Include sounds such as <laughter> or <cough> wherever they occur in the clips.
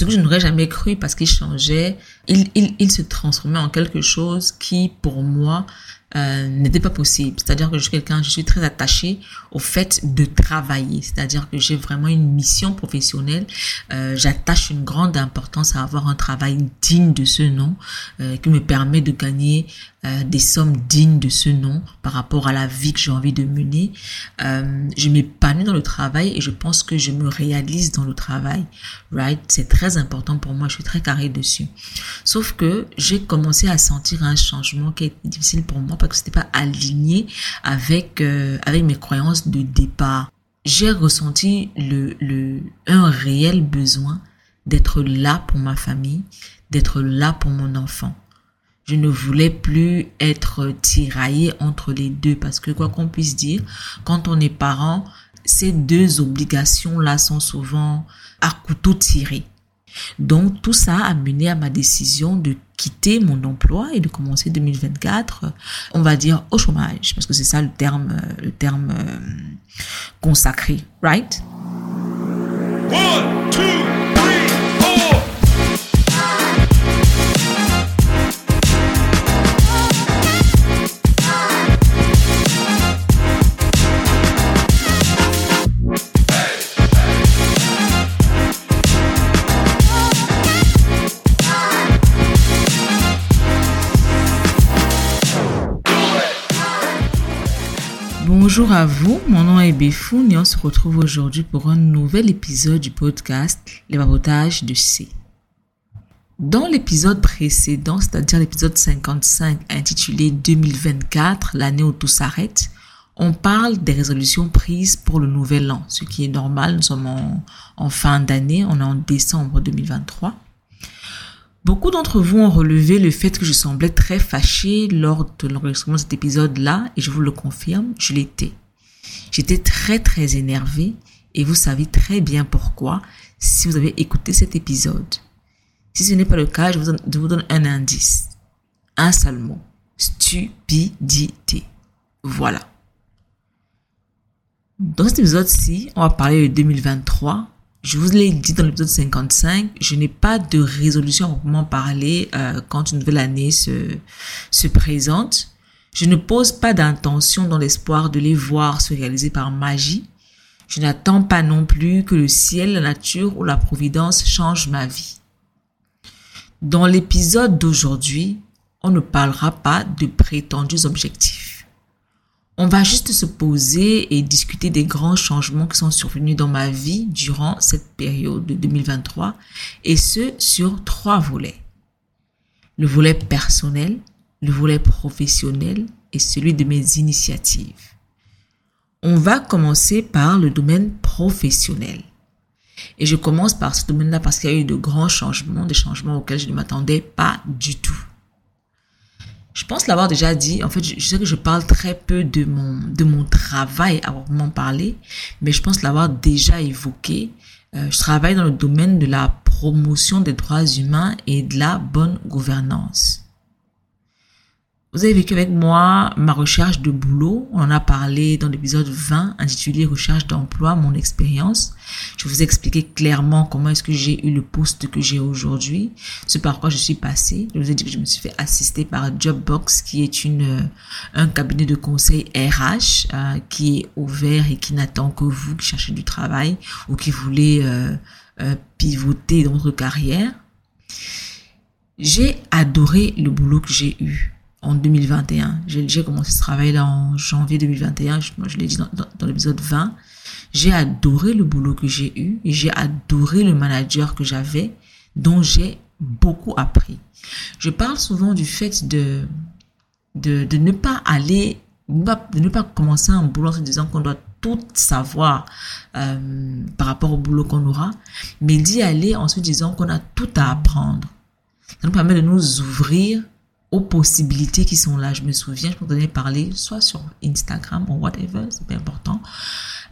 ce que je n'aurais jamais cru parce qu'il changeait, il, se transformait en quelque chose qui, pour moi, euh, n'était pas possible. C'est-à-dire que je suis quelqu'un, je suis très attachée au fait de travailler. C'est-à-dire que j'ai vraiment une mission professionnelle. Euh, J'attache une grande importance à avoir un travail digne de ce nom, euh, qui me permet de gagner euh, des sommes dignes de ce nom par rapport à la vie que j'ai envie de mener. Euh, je m'épanouis dans le travail et je pense que je me réalise dans le travail. Right? C'est très important pour moi. Je suis très carré dessus. Sauf que j'ai commencé à sentir un changement qui est difficile pour moi parce que c'était pas aligné avec euh, avec mes croyances de départ. J'ai ressenti le, le un réel besoin d'être là pour ma famille, d'être là pour mon enfant. Je ne voulais plus être tiraillée entre les deux parce que quoi qu'on puisse dire, quand on est parent, ces deux obligations-là sont souvent à couteau tiré. Donc tout ça a mené à ma décision de quitter mon emploi et de commencer 2024, on va dire au chômage, parce que c'est ça le terme, terme euh, consacré, right? Bonjour à vous, mon nom est Béfoun et on se retrouve aujourd'hui pour un nouvel épisode du podcast Les babotages de C. Dans l'épisode précédent, c'est-à-dire l'épisode 55 intitulé 2024, l'année où tout s'arrête, on parle des résolutions prises pour le nouvel an, ce qui est normal, nous sommes en, en fin d'année, on est en décembre 2023. Beaucoup d'entre vous ont relevé le fait que je semblais très fâchée lors de l'enregistrement de cet épisode-là, et je vous le confirme, je l'étais. J'étais très très énervée, et vous savez très bien pourquoi si vous avez écouté cet épisode. Si ce n'est pas le cas, je vous, donne, je vous donne un indice. Un seul mot. Stupidité. Voilà. Dans cet épisode-ci, on va parler de 2023 je vous l'ai dit dans l'épisode 55, je n'ai pas de résolution à proprement parler euh, quand une nouvelle année se, se présente. Je ne pose pas d'intention dans l'espoir de les voir se réaliser par magie. Je n'attends pas non plus que le ciel, la nature ou la providence changent ma vie. Dans l'épisode d'aujourd'hui, on ne parlera pas de prétendus objectifs. On va juste se poser et discuter des grands changements qui sont survenus dans ma vie durant cette période de 2023 et ce sur trois volets. Le volet personnel, le volet professionnel et celui de mes initiatives. On va commencer par le domaine professionnel. Et je commence par ce domaine-là parce qu'il y a eu de grands changements, des changements auxquels je ne m'attendais pas du tout. Je pense l'avoir déjà dit. En fait, je, sais que je parle très peu de mon, de mon travail à m'en parler, mais je pense l'avoir déjà évoqué. Euh, je travaille dans le domaine de la promotion des droits humains et de la bonne gouvernance. Vous avez vécu avec moi ma recherche de boulot. On en a parlé dans l'épisode 20 intitulé Recherche d'emploi, mon expérience. Je vous ai expliqué clairement comment est-ce que j'ai eu le poste que j'ai aujourd'hui, ce par quoi je suis passée. Je vous ai dit que je me suis fait assister par Jobbox qui est une euh, un cabinet de conseil RH euh, qui est ouvert et qui n'attend que vous qui cherchez du travail ou qui voulez euh, pivoter dans votre carrière. J'ai adoré le boulot que j'ai eu en 2021. J'ai commencé ce travail-là en janvier 2021, je, je l'ai dit dans, l'épisode 20. J'ai adoré le boulot que j'ai eu j'ai adoré le manager que j'avais, dont j'ai beaucoup appris. Je parle souvent du fait de, de, de ne pas aller, de ne pas commencer un boulot en se disant qu'on doit tout savoir euh, par rapport au boulot qu'on aura, mais d'y aller en se disant qu'on a tout à apprendre. Ça nous permet de nous ouvrir aux possibilités qui sont là. Je me souviens, je m'en parler soit sur Instagram ou whatever, c'est pas important.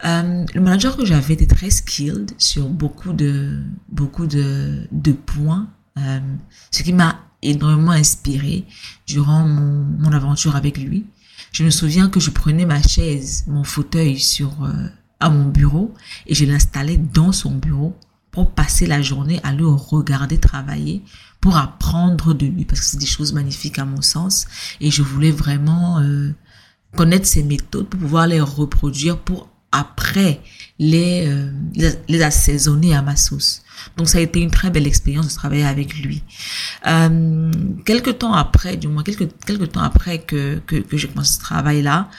Euh, le manager que j'avais était très skilled sur beaucoup de beaucoup de, points, euh, ce qui m'a énormément inspiré durant mon, mon aventure avec lui. Je me souviens que je prenais ma chaise, mon fauteuil sur euh, à mon bureau et je l'installais dans son bureau pour passer la journée à le regarder travailler, pour apprendre de lui, parce que c'est des choses magnifiques à mon sens. Et je voulais vraiment euh, connaître ses méthodes pour pouvoir les reproduire pour après les, euh, les, assaisonner à ma sauce. Donc ça a été une très belle expérience de travailler avec lui. Euh, quelques temps après, du moins quelques quelques temps après que que, que j'ai commencé ce travail-là,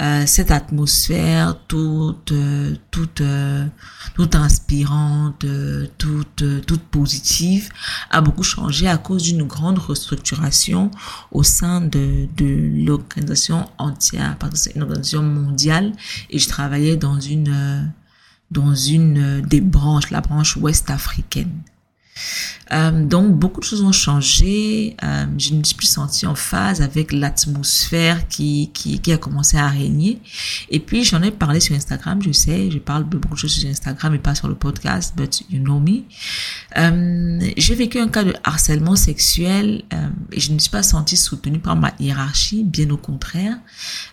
euh, cette atmosphère toute euh, toute euh, toute inspirante, toute toute positive a beaucoup changé à cause d'une grande restructuration au sein de de l'organisation entière parce que c'est une organisation mondiale et je travaillais dans une dans une des branches, la branche ouest africaine. Euh, donc beaucoup de choses ont changé. Euh, je ne suis plus sentie en phase avec l'atmosphère qui, a commencé à régner. Et puis j'en ai parlé sur Instagram, je sais, je parle beaucoup de choses sur Instagram et pas sur le podcast, but you know me. Euh, j'ai vécu un cas de harcèlement sexuel euh, et je ne suis pas sentie soutenue par ma hiérarchie, bien au contraire.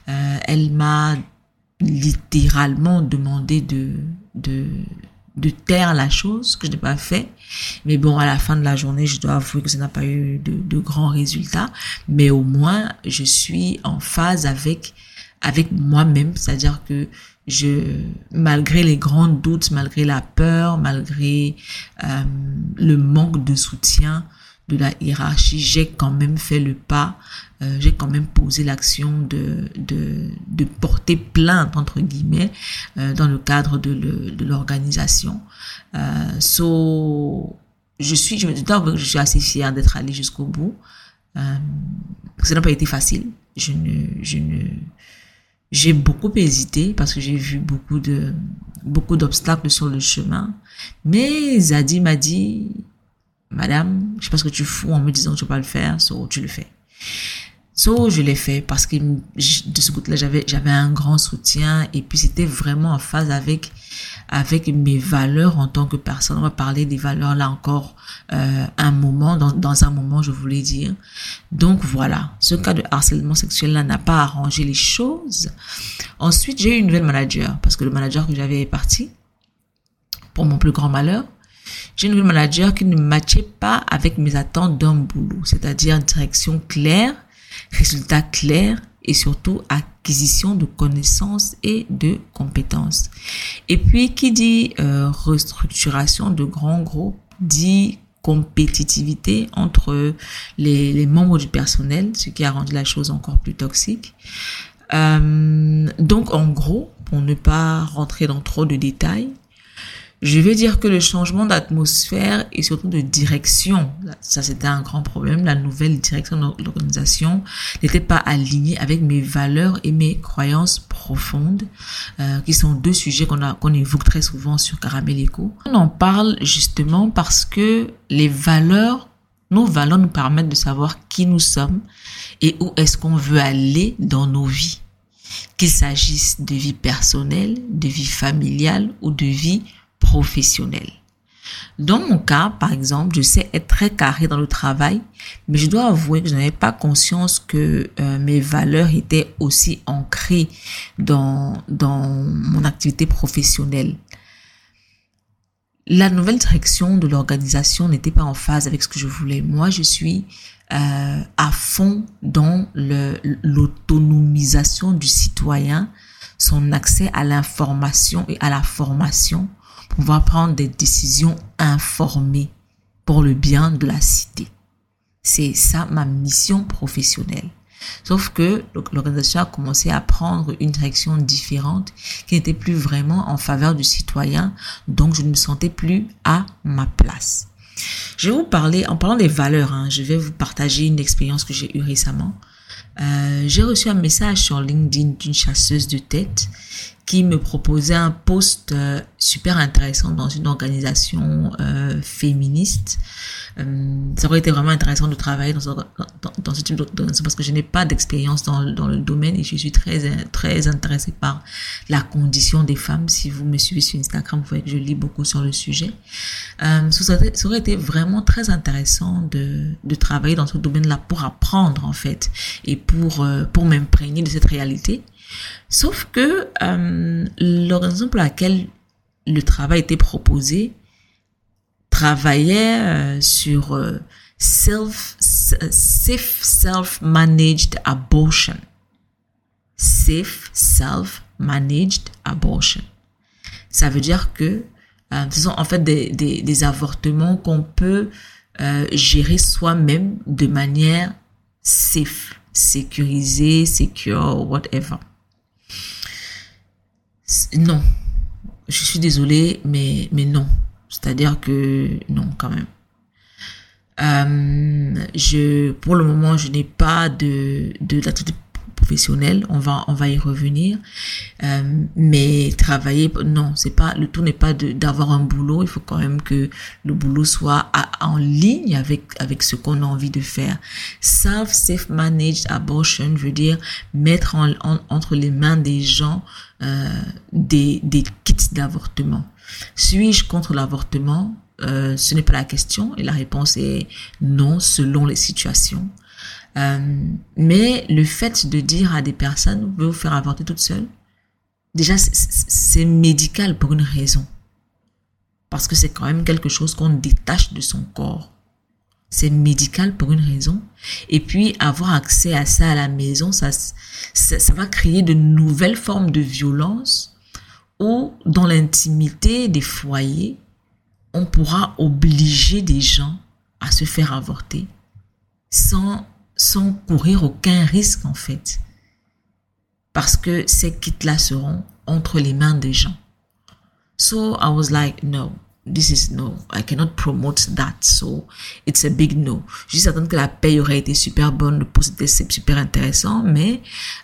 Euh, elle m'a littéralement demandé de, de taire la chose que je n'ai pas fait. Mais bon, à la fin de la journée, je dois avouer que ça n'a pas eu de, de grands résultats. Mais au moins, je suis en phase avec avec moi-même, c'est-à-dire que je, malgré les grands doutes, malgré la peur, malgré euh, le manque de soutien, de la hiérarchie, j'ai quand même fait le pas, euh, j'ai quand même posé l'action de, de, porter plainte, entre guillemets, euh, dans le cadre de, l'organisation. Euh, so, je suis, je, je suis assez fière d'être allée jusqu'au bout. Ça n'a pas été facile. Je ne, je ne, j'ai beaucoup hésité parce que j'ai vu beaucoup de, beaucoup d'obstacles sur le chemin. Mais Zadi m'a dit, Madame, je sais pas ce que tu fous en me disant que tu vas pas le faire, so tu le fais. So, je l'ai fait parce que de ce côté-là, j'avais, j'avais un grand soutien et puis c'était vraiment en phase avec, avec mes valeurs en tant que personne. On va parler des valeurs là encore, euh, un moment, dans, dans un moment, je voulais dire. Donc voilà, ce cas de harcèlement sexuel là n'a pas arrangé les choses. Ensuite, j'ai eu une nouvelle manager parce que le manager que j'avais est parti. Pour mon plus grand malheur j'ai une nouvelle manager qui ne matchait pas avec mes attentes d'un boulot, c'est-à-dire direction claire, résultat clair et surtout acquisition de connaissances et de compétences. Et puis, qui dit euh, restructuration de grands groupes, dit compétitivité entre les, membres du personnel, ce qui a rendu la chose encore plus toxique. Euh, donc, en gros, pour ne pas rentrer dans trop de détails, je vais dire que le changement d'atmosphère et surtout de direction, ça c'était un grand problème. La nouvelle direction de l'organisation n'était pas alignée avec mes valeurs et mes croyances profondes, euh, qui sont deux sujets qu'on qu'on évoque très souvent sur Caramel Echo. On en parle justement parce que les valeurs, nos valeurs nous permettent de savoir qui nous sommes et où est-ce qu'on veut aller dans nos vies. Qu'il s'agisse de vie personnelle, de vie familiale ou de vie professionnel. Dans mon cas, par exemple, je sais être très carré dans le travail, mais je dois avouer que je n'avais pas conscience que euh, mes valeurs étaient aussi ancrées dans, dans mon activité professionnelle. La nouvelle direction de l'organisation n'était pas en phase avec ce que je voulais. Moi, je suis euh, à fond dans l'autonomisation du citoyen, son accès à l'information et à la formation pouvoir prendre des décisions informées pour le bien de la cité. C'est ça ma mission professionnelle. Sauf que l'organisation a commencé à prendre une direction différente qui n'était plus vraiment en faveur du citoyen, donc je ne me sentais plus à ma place. Je vais vous parler, en parlant des valeurs, hein, je vais vous partager une expérience que j'ai eue récemment. Euh, j'ai reçu un message sur LinkedIn d'une chasseuse de tête qui me proposait un poste euh, super intéressant dans une organisation euh, féministe. Euh, ça aurait été vraiment intéressant de travailler dans, ce type d'organisation parce que je n'ai pas d'expérience dans, dans le domaine et je suis très très intéressée par la condition des femmes. Si vous me suivez sur Instagram, vous voyez que je lis beaucoup sur le sujet. Euh, ça, aurait, ça aurait été vraiment très intéressant de, de travailler dans ce domaine-là pour apprendre en fait et pour euh, pour m'imprégner de cette réalité. Sauf que euh, l'organisation pour laquelle le travail était proposé travaillait sur self, safe self-managed abortion. Safe self-managed abortion. Ça veut dire que ce sont en fait des, des, des avortements qu'on peut gérer soi-même de manière safe, sécurisée, secure, whatever. Non, je suis désolée, mais, mais non. C'est-à-dire que non, quand même. Euh, je, pour le moment, je n'ai pas de, de professionnel, on va on va y revenir. Euh, mais travailler, non, c'est pas le tout n'est pas d'avoir un boulot. Il faut quand même que le boulot soit en ligne avec avec ce qu'on a envie de faire. Self safe managed abortion veut dire mettre en, entre les mains des gens euh, des des kits d'avortement. Suis-je contre l'avortement? Euh, Ce n'est pas la question et la réponse est non selon les situations. Euh, mais le fait de dire à des personnes, vous pouvez vous faire avorter toute seule, déjà c'est médical pour une raison. Parce que c'est quand même quelque chose qu'on détache de son corps. C'est médical pour une raison. Et puis avoir accès à ça à la maison, ça, ça, ça va créer de nouvelles formes de violence ou dans l'intimité des foyers, on pourra obliger des gens à se faire avorter sans sans courir aucun risque en fait. Parce que ces kits-là seront entre les mains des gens. So I was like, no, this is no, I cannot promote that. So it's a big no. Juste attendre que la paye aurait été super bonne, le poste était super intéressant, mais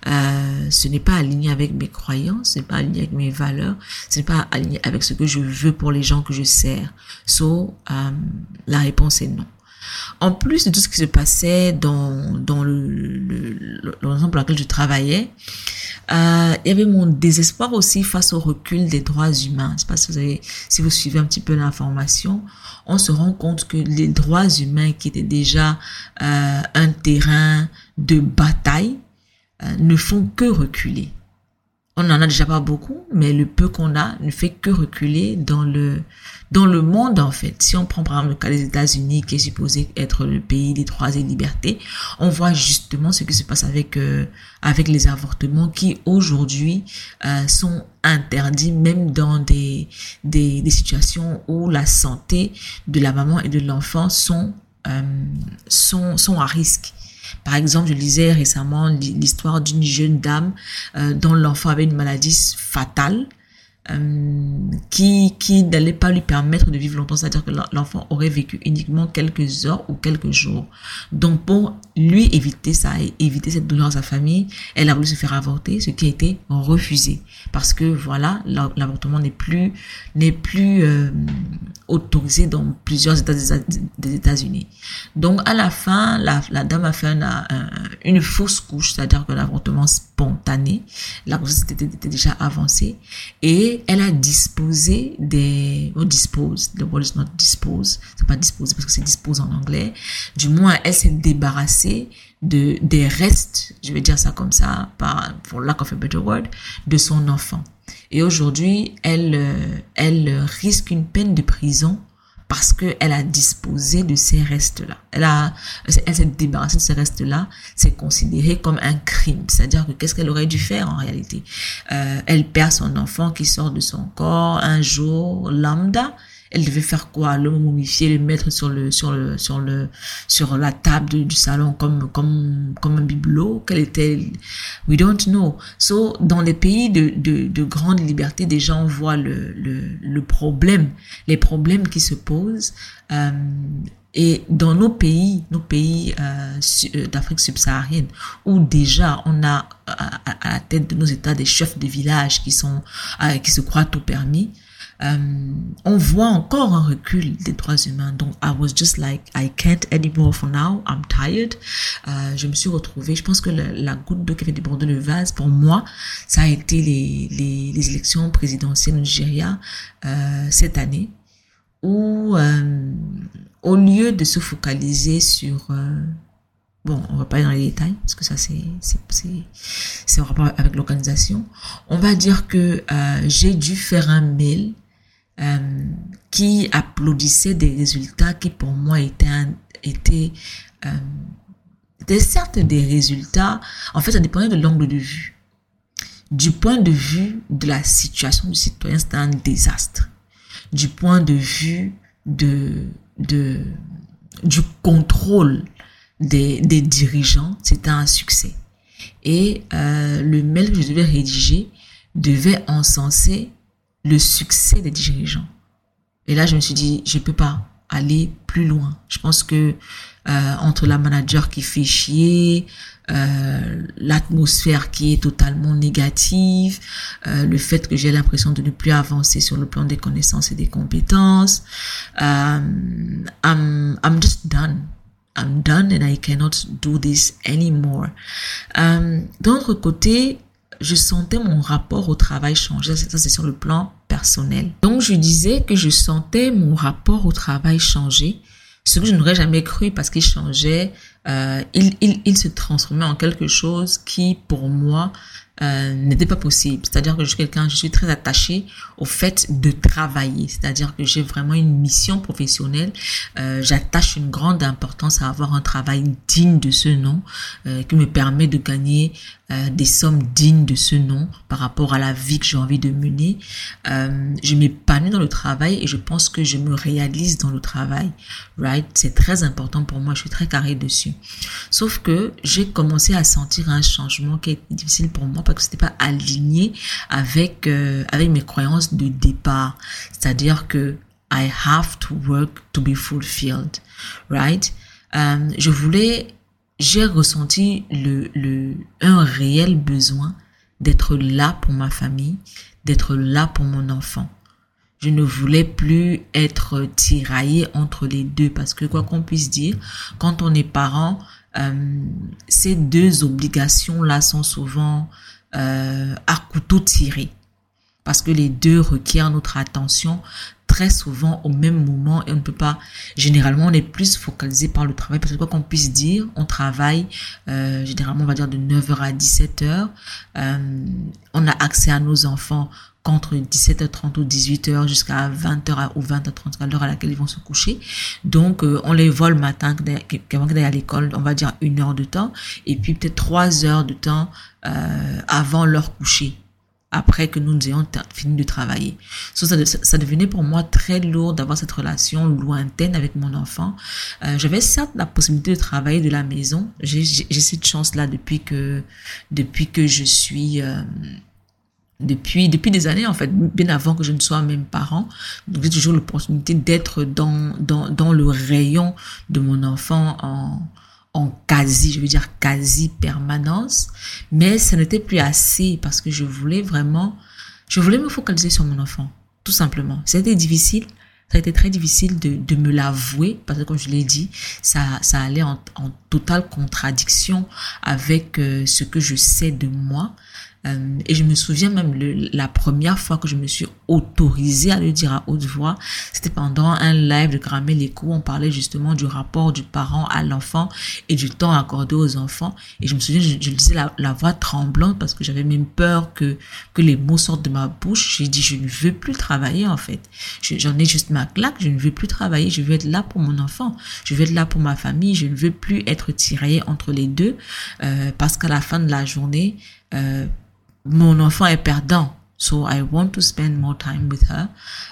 euh, ce n'est pas aligné avec mes croyances, ce n'est pas aligné avec mes valeurs, ce n'est pas aligné avec ce que je veux pour les gens que je sers. So um, la réponse est non. En plus de tout ce qui se passait dans, le, l'ensemble pour lequel je travaillais, euh, il y avait mon désespoir aussi face au recul des droits humains. Je sais pas si vous avez, si vous suivez un petit peu l'information, on se rend compte que les droits humains qui étaient déjà euh, un terrain de bataille euh, ne font que reculer. On n'en a déjà pas beaucoup, mais le peu qu'on a ne fait que reculer dans le dans le monde, en fait, si on prend par exemple le cas des États-Unis, qui est supposé être le pays des droits et libertés, on voit justement ce qui se passe avec euh, avec les avortements qui aujourd'hui euh, sont interdits, même dans des, des, situations où la santé de la maman et de l'enfant sont euh, sont sont à risque. Par exemple, je lisais récemment l'histoire d'une jeune dame dont l'enfant avait une maladie fatale euh, qui, qui n'allait pas lui permettre de vivre longtemps, c'est-à-dire que l'enfant aurait vécu uniquement quelques heures ou quelques jours. Donc pour lui éviter ça et éviter cette douleur à sa famille, elle a voulu se faire avorter, ce qui a été refusé parce que voilà, l'avortement n'est plus n'est plus euh, autorisé dans plusieurs États des États-Unis. Donc à la fin, la, dame a fait une fausse couche, c'est-à-dire que l'avortement spontané, la grossesse était, était déjà avancée et elle a disposé des, oh, dispose, the word is not dispose, c'est pas disposer parce que c'est dispose en anglais. Du moins, elle s'est débarrassée de, des restes, je vais dire ça comme ça, par, for lack of a better word, de son enfant. Et aujourd'hui, elle, euh, elle risque une peine de prison parce qu'elle a disposé de ces restes-là. Elle a, elle s'est débarrassée de ces restes-là. C'est considéré comme un crime. C'est-à-dire que qu'est-ce qu'elle aurait dû faire en réalité? Euh, elle perd son enfant qui sort de son corps un jour lambda elle devait faire quoi? Le momifier, le mettre sur le sur le sur le sur la table du salon comme comme comme un bibelot? Quel était We don't know. So dans les pays de de, de grande liberté, des gens voient le le le problème, les problèmes qui se posent. Euh, et dans nos pays, nos pays euh, euh d'Afrique subsaharienne, où déjà on a à, à, la tête de nos États des chefs de village qui sont euh, qui se croient tout permis, euh, on voit encore un recul des droits humains. Donc, I was just like, I can't anymore for now. I'm tired. Euh, je me suis retrouvée. Je pense que la, goutte d'eau qui avait débordé le vase, pour moi, ça a été les, les, les élections présidentielles au Nigeria euh, cette année, où au lieu de se focaliser sur Bon, on va pas aller dans les détails parce que ça c'est c'est en rapport avec l'organisation. On va dire que euh, j'ai dû faire un mail euh, qui applaudissait des résultats qui pour moi étaient, étaient, euh, étaient certes des résultats. En fait, ça dépendait de l'angle de vue. Du point de vue de la situation du citoyen, c'était un désastre. Du point de vue de, de, du contrôle des, des dirigeants, c'était un succès. Et euh, le mail que je devais rédiger devait encenser le succès des dirigeants. Et là, je me suis dit, je peux pas aller plus loin. Je pense que euh, entre la manager qui fait chier, euh, l'atmosphère qui est totalement négative, euh, le fait que j'ai l'impression de ne plus avancer sur le plan des connaissances et des compétences, um, I'm, I'm just done. I'm done and I cannot do this anymore. Um, D'un autre côté, je sentais mon rapport au travail changer. Ça, c'est sur le plan Donc, je disais que je sentais mon rapport au travail changer. Ce que je n'aurais jamais cru parce qu'il changeait, euh, il, se transformait en quelque chose qui, pour moi, euh, n'était pas possible. C'est-à-dire que je suis quelqu'un, je suis très attachée au fait de travailler. C'est-à-dire que j'ai vraiment une mission professionnelle. Euh, J'attache une grande importance à avoir un travail digne de ce nom, qui me permet de gagner euh, des sommes dignes de ce nom par rapport à la vie que j'ai envie de mener. Euh, je m'épanouis dans le travail et je pense que je me réalise dans le travail. Right? C'est très important pour moi. Je suis très carré dessus. Sauf que j'ai commencé à sentir un changement qui est difficile pour moi parce que c'était pas aligné avec euh, avec mes croyances de départ. C'est-à-dire que I have to work to be fulfilled, right? Euh, je voulais, j'ai ressenti le, le un réel besoin d'être là pour ma famille, d'être là pour mon enfant. Je ne voulais plus être tiraillée entre les deux parce que quoi qu'on puisse dire, quand on est parent, euh, ces deux obligations-là sont souvent euh, à couteau tiré parce que les deux requièrent notre attention très souvent au même moment et on ne peut pas généralement on est plus focalisé par le travail. Parce que quoi qu'on puisse dire on travaille euh, généralement on va dire de 9h à 17h euh, on a accès à nos enfants qu'entre 17h30 ou 18h jusqu'à 20h ou 20h30 à l'heure à laquelle ils vont se coucher. Donc, euh, on les voit le matin qu'ils aillent à l'école, on va dire une heure de temps, et puis peut-être trois heures de temps avant leur coucher après que nous ayons fini de travailler. Ça, devenait pour moi très lourd d'avoir cette relation lointaine avec mon enfant. Euh, J'avais certes la possibilité de travailler de la maison. J'ai cette chance-là depuis que depuis que je suis euh, depuis depuis des années en fait bien avant que je ne sois même parent j'ai toujours l'opportunité d'être dans dans dans le rayon de mon enfant en en quasi, je veux dire quasi permanence, mais ça n'était plus assez parce que je voulais vraiment, je voulais me focaliser sur mon enfant, tout simplement. C'était difficile, ça a été très difficile de, de me l'avouer parce que comme je l'ai dit, ça, ça allait en, en totale contradiction avec euh, ce que je sais de moi. Euh, et je me souviens même le, la première fois que je me suis autorisée à le dire à haute voix, c'était pendant un live de Grammaire l'écho où on parlait justement du rapport du parent à l'enfant et du temps accordé aux enfants. Et je me souviens, je, je disais la, la, voix tremblante parce que j'avais même peur que, que les mots sortent de ma bouche. J'ai dit, je ne veux plus travailler en fait. J'en ai juste ma claque, je ne veux plus travailler, je veux être là pour mon enfant, je veux être là pour ma famille, je ne veux plus être tirée entre les deux euh, parce qu'à la fin de la journée, euh, mon enfant est perdant. So I want to spend more time with her.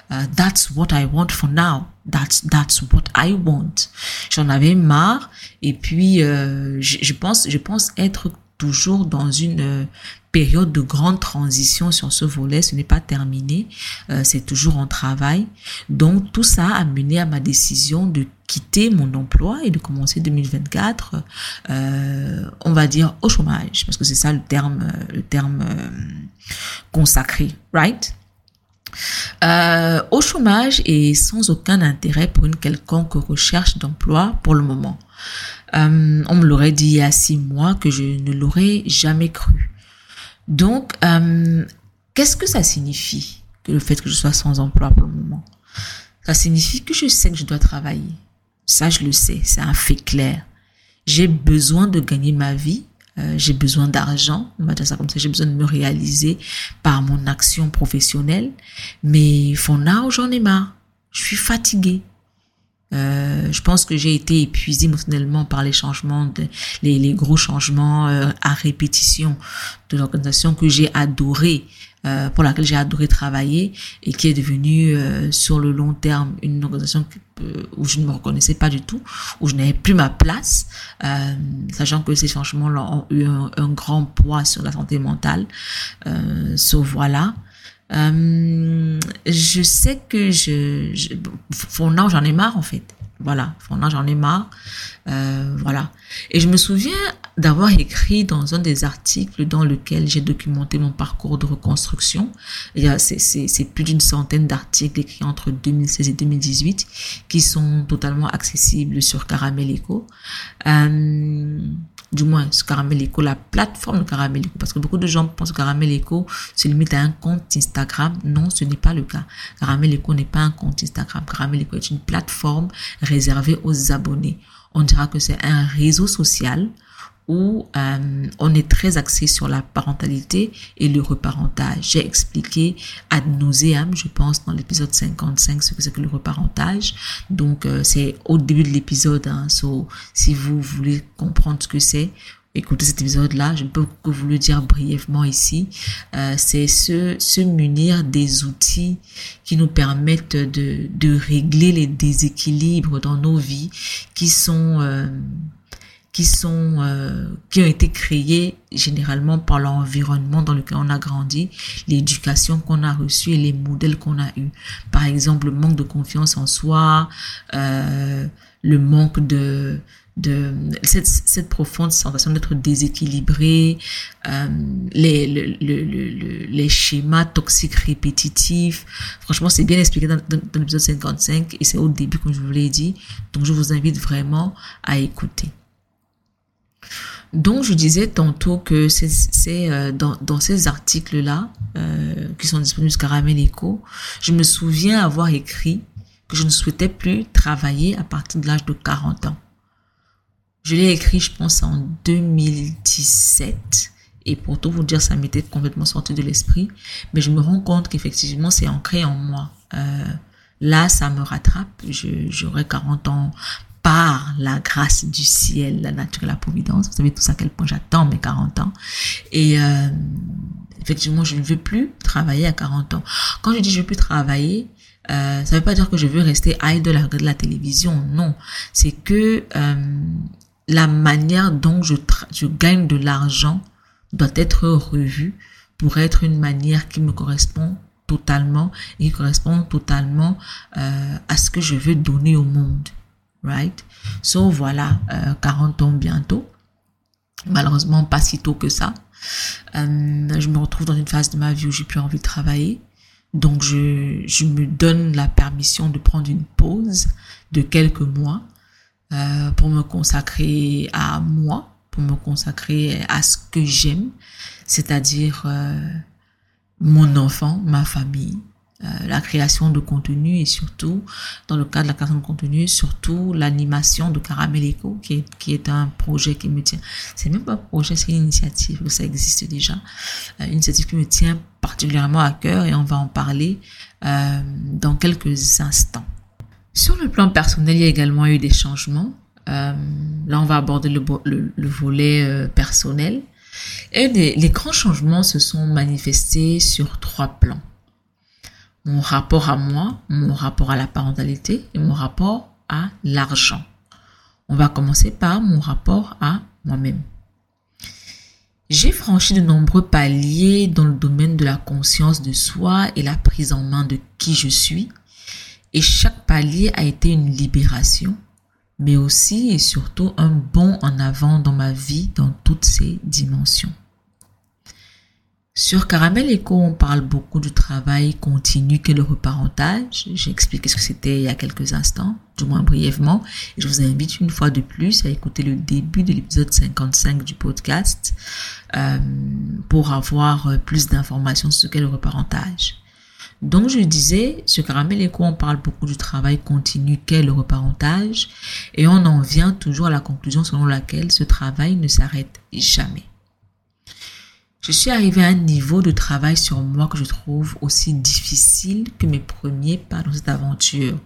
Uh, that's what I want for now. That's that's what I want. J'en avais marre et puis euh, je, je, pense je pense être toujours dans une euh, période de grande transition sur ce volet. Ce n'est pas terminé. Euh, c'est toujours en travail. Donc tout ça a mené à ma décision de quitter mon emploi et de commencer 2024, euh, on va dire au chômage, parce que c'est ça le terme, euh, le terme euh, consacré, right? Euh, au chômage et sans aucun intérêt pour une quelconque recherche d'emploi pour le moment. Euh, on me l'aurait dit il y a six mois que je ne l'aurais jamais cru. Donc, euh, qu'est-ce que ça signifie que le fait que je sois sans emploi pour le moment? Ça signifie que je sais que je dois travailler. Ça, je le sais, c'est un fait clair. J'ai besoin de gagner ma vie. euh, j'ai besoin d'argent, on va dire ça comme ça, j'ai besoin de me réaliser par mon action professionnelle. Mais for now, j'en ai marre. Je suis fatiguée. Euh, je pense que j'ai été épuisée émotionnellement par les changements, de, les, les gros changements euh, à répétition de l'organisation que j'ai adoré, euh, pour laquelle j'ai adoré travailler et qui est devenue euh, sur le long terme une organisation euh, où je ne me reconnaissais pas du tout, où je n'avais plus ma place, sachant que ces changements-là ont eu un, un, grand poids sur la santé mentale. sauf voilà. Euh, je sais que je, je fondant j'en ai marre en fait. Voilà, fondant j'en ai marre. Euh, voilà. Et je me souviens d'avoir écrit dans un des articles dans lequel j'ai documenté mon parcours de reconstruction. Il y a, c'est, plus d'une centaine d'articles écrits entre 2016 et 2018 qui sont totalement accessibles sur Caramel Eco. Euh, du moins ce Caramel Eco, la plateforme de Caramel Eco, parce que beaucoup de gens pensent que Caramel Eco se limite à un compte Instagram. Non, ce n'est pas le cas. Caramel Eco n'est pas un compte Instagram. Caramel Eco est une plateforme réservée aux abonnés. On dira que c'est un réseau social où euh, on est très axé sur la parentalité et le reparentage. J'ai expliqué ad nauseam, je pense, dans l'épisode 55, ce que c'est que le reparentage. Donc, euh, c'est au début de l'épisode. Hein, so, si vous voulez comprendre ce que c'est, écoutez cet épisode-là. Je ne peux que vous le dire brièvement ici. Euh, c'est se, se munir des outils qui nous permettent de, de régler les déséquilibres dans nos vies qui sont... Qui sont euh, qui ont été créés généralement par l'environnement dans lequel on a grandi, l'éducation qu'on a reçue et les modèles qu'on a eus. Par exemple, le manque de confiance en soi, euh, le manque de de cette, cette profonde sensation d'être déséquilibré, euh, les, le, le, le, les schémas toxiques répétitifs. Franchement, c'est bien expliqué dans, dans, dans l'épisode 55 et c'est au début, comme je vous l'ai dit. Donc, je vous invite vraiment à écouter. Donc, je disais tantôt que c'est euh, dans, ces articles-là, euh, qui sont disponibles sur Caramel Eco, je me souviens avoir écrit que je ne souhaitais plus travailler à partir de l'âge de 40 ans. Je l'ai écrit, je pense, en 2017. Et pour tout vous dire, ça m'était complètement sorti de l'esprit. Mais je me rends compte qu'effectivement, c'est ancré en moi. Euh, là, ça me rattrape. J'aurai 40 ans par la grâce du ciel, la nature et la providence. Vous savez tout ça à quel point j'attends mes 40 ans. Et euh, effectivement, je ne veux plus travailler à 40 ans. Quand je dis je ne veux plus travailler, euh, ça ne veut pas dire que je veux rester idle à la télévision. Non, c'est que euh, la manière dont je, je gagne de l'argent doit être revue pour être une manière qui me correspond totalement et qui correspond totalement à ce que je veux donner au monde right? So voilà, euh, 40 ans bientôt. Malheureusement, pas si tôt que ça. Euh, je me retrouve dans une phase de ma vie où j'ai plus envie de travailler. Donc je, je me donne la permission de prendre une pause de quelques mois euh, pour me consacrer à moi, pour me consacrer à ce que j'aime, c'est-à-dire euh, mon enfant, ma famille, la création de contenu et surtout, dans le cadre de la création de contenu, surtout l'animation de Caramel Eco, qui est, qui est un projet qui me tient. C'est même pas un projet, c'est une initiative, ça existe déjà. Euh, une initiative qui me tient particulièrement à cœur et on va en parler euh, dans quelques instants. Sur le plan personnel, il y a également eu des changements. Euh, là, on va aborder le, le, le volet euh, personnel. Et les grands changements se sont manifestés sur trois plans mon rapport à moi, mon rapport à la parentalité et mon rapport à l'argent. On va commencer par mon rapport à moi-même. J'ai franchi de nombreux paliers dans le domaine de la conscience de soi et la prise en main de qui je suis. Et chaque palier a été une libération, mais aussi et surtout un bond en avant dans ma vie dans toutes ses dimensions. Sur Caramel Eco, on parle beaucoup du travail continu que le reparentage. J'ai expliqué ce que c'était il y a quelques instants, du moins brièvement. Je vous invite une fois de plus à écouter le début de l'épisode 55 du podcast euh, pour avoir euh, plus d'informations sur ce qu'est le reparentage. Donc je disais, sur Caramel Eco, on parle beaucoup du travail continu qu'est le reparentage et on en vient toujours à la conclusion selon laquelle ce travail ne s'arrête jamais. Je suis arrivée à un niveau de travail sur moi que je trouve aussi difficile que mes premiers pas dans cette aventure.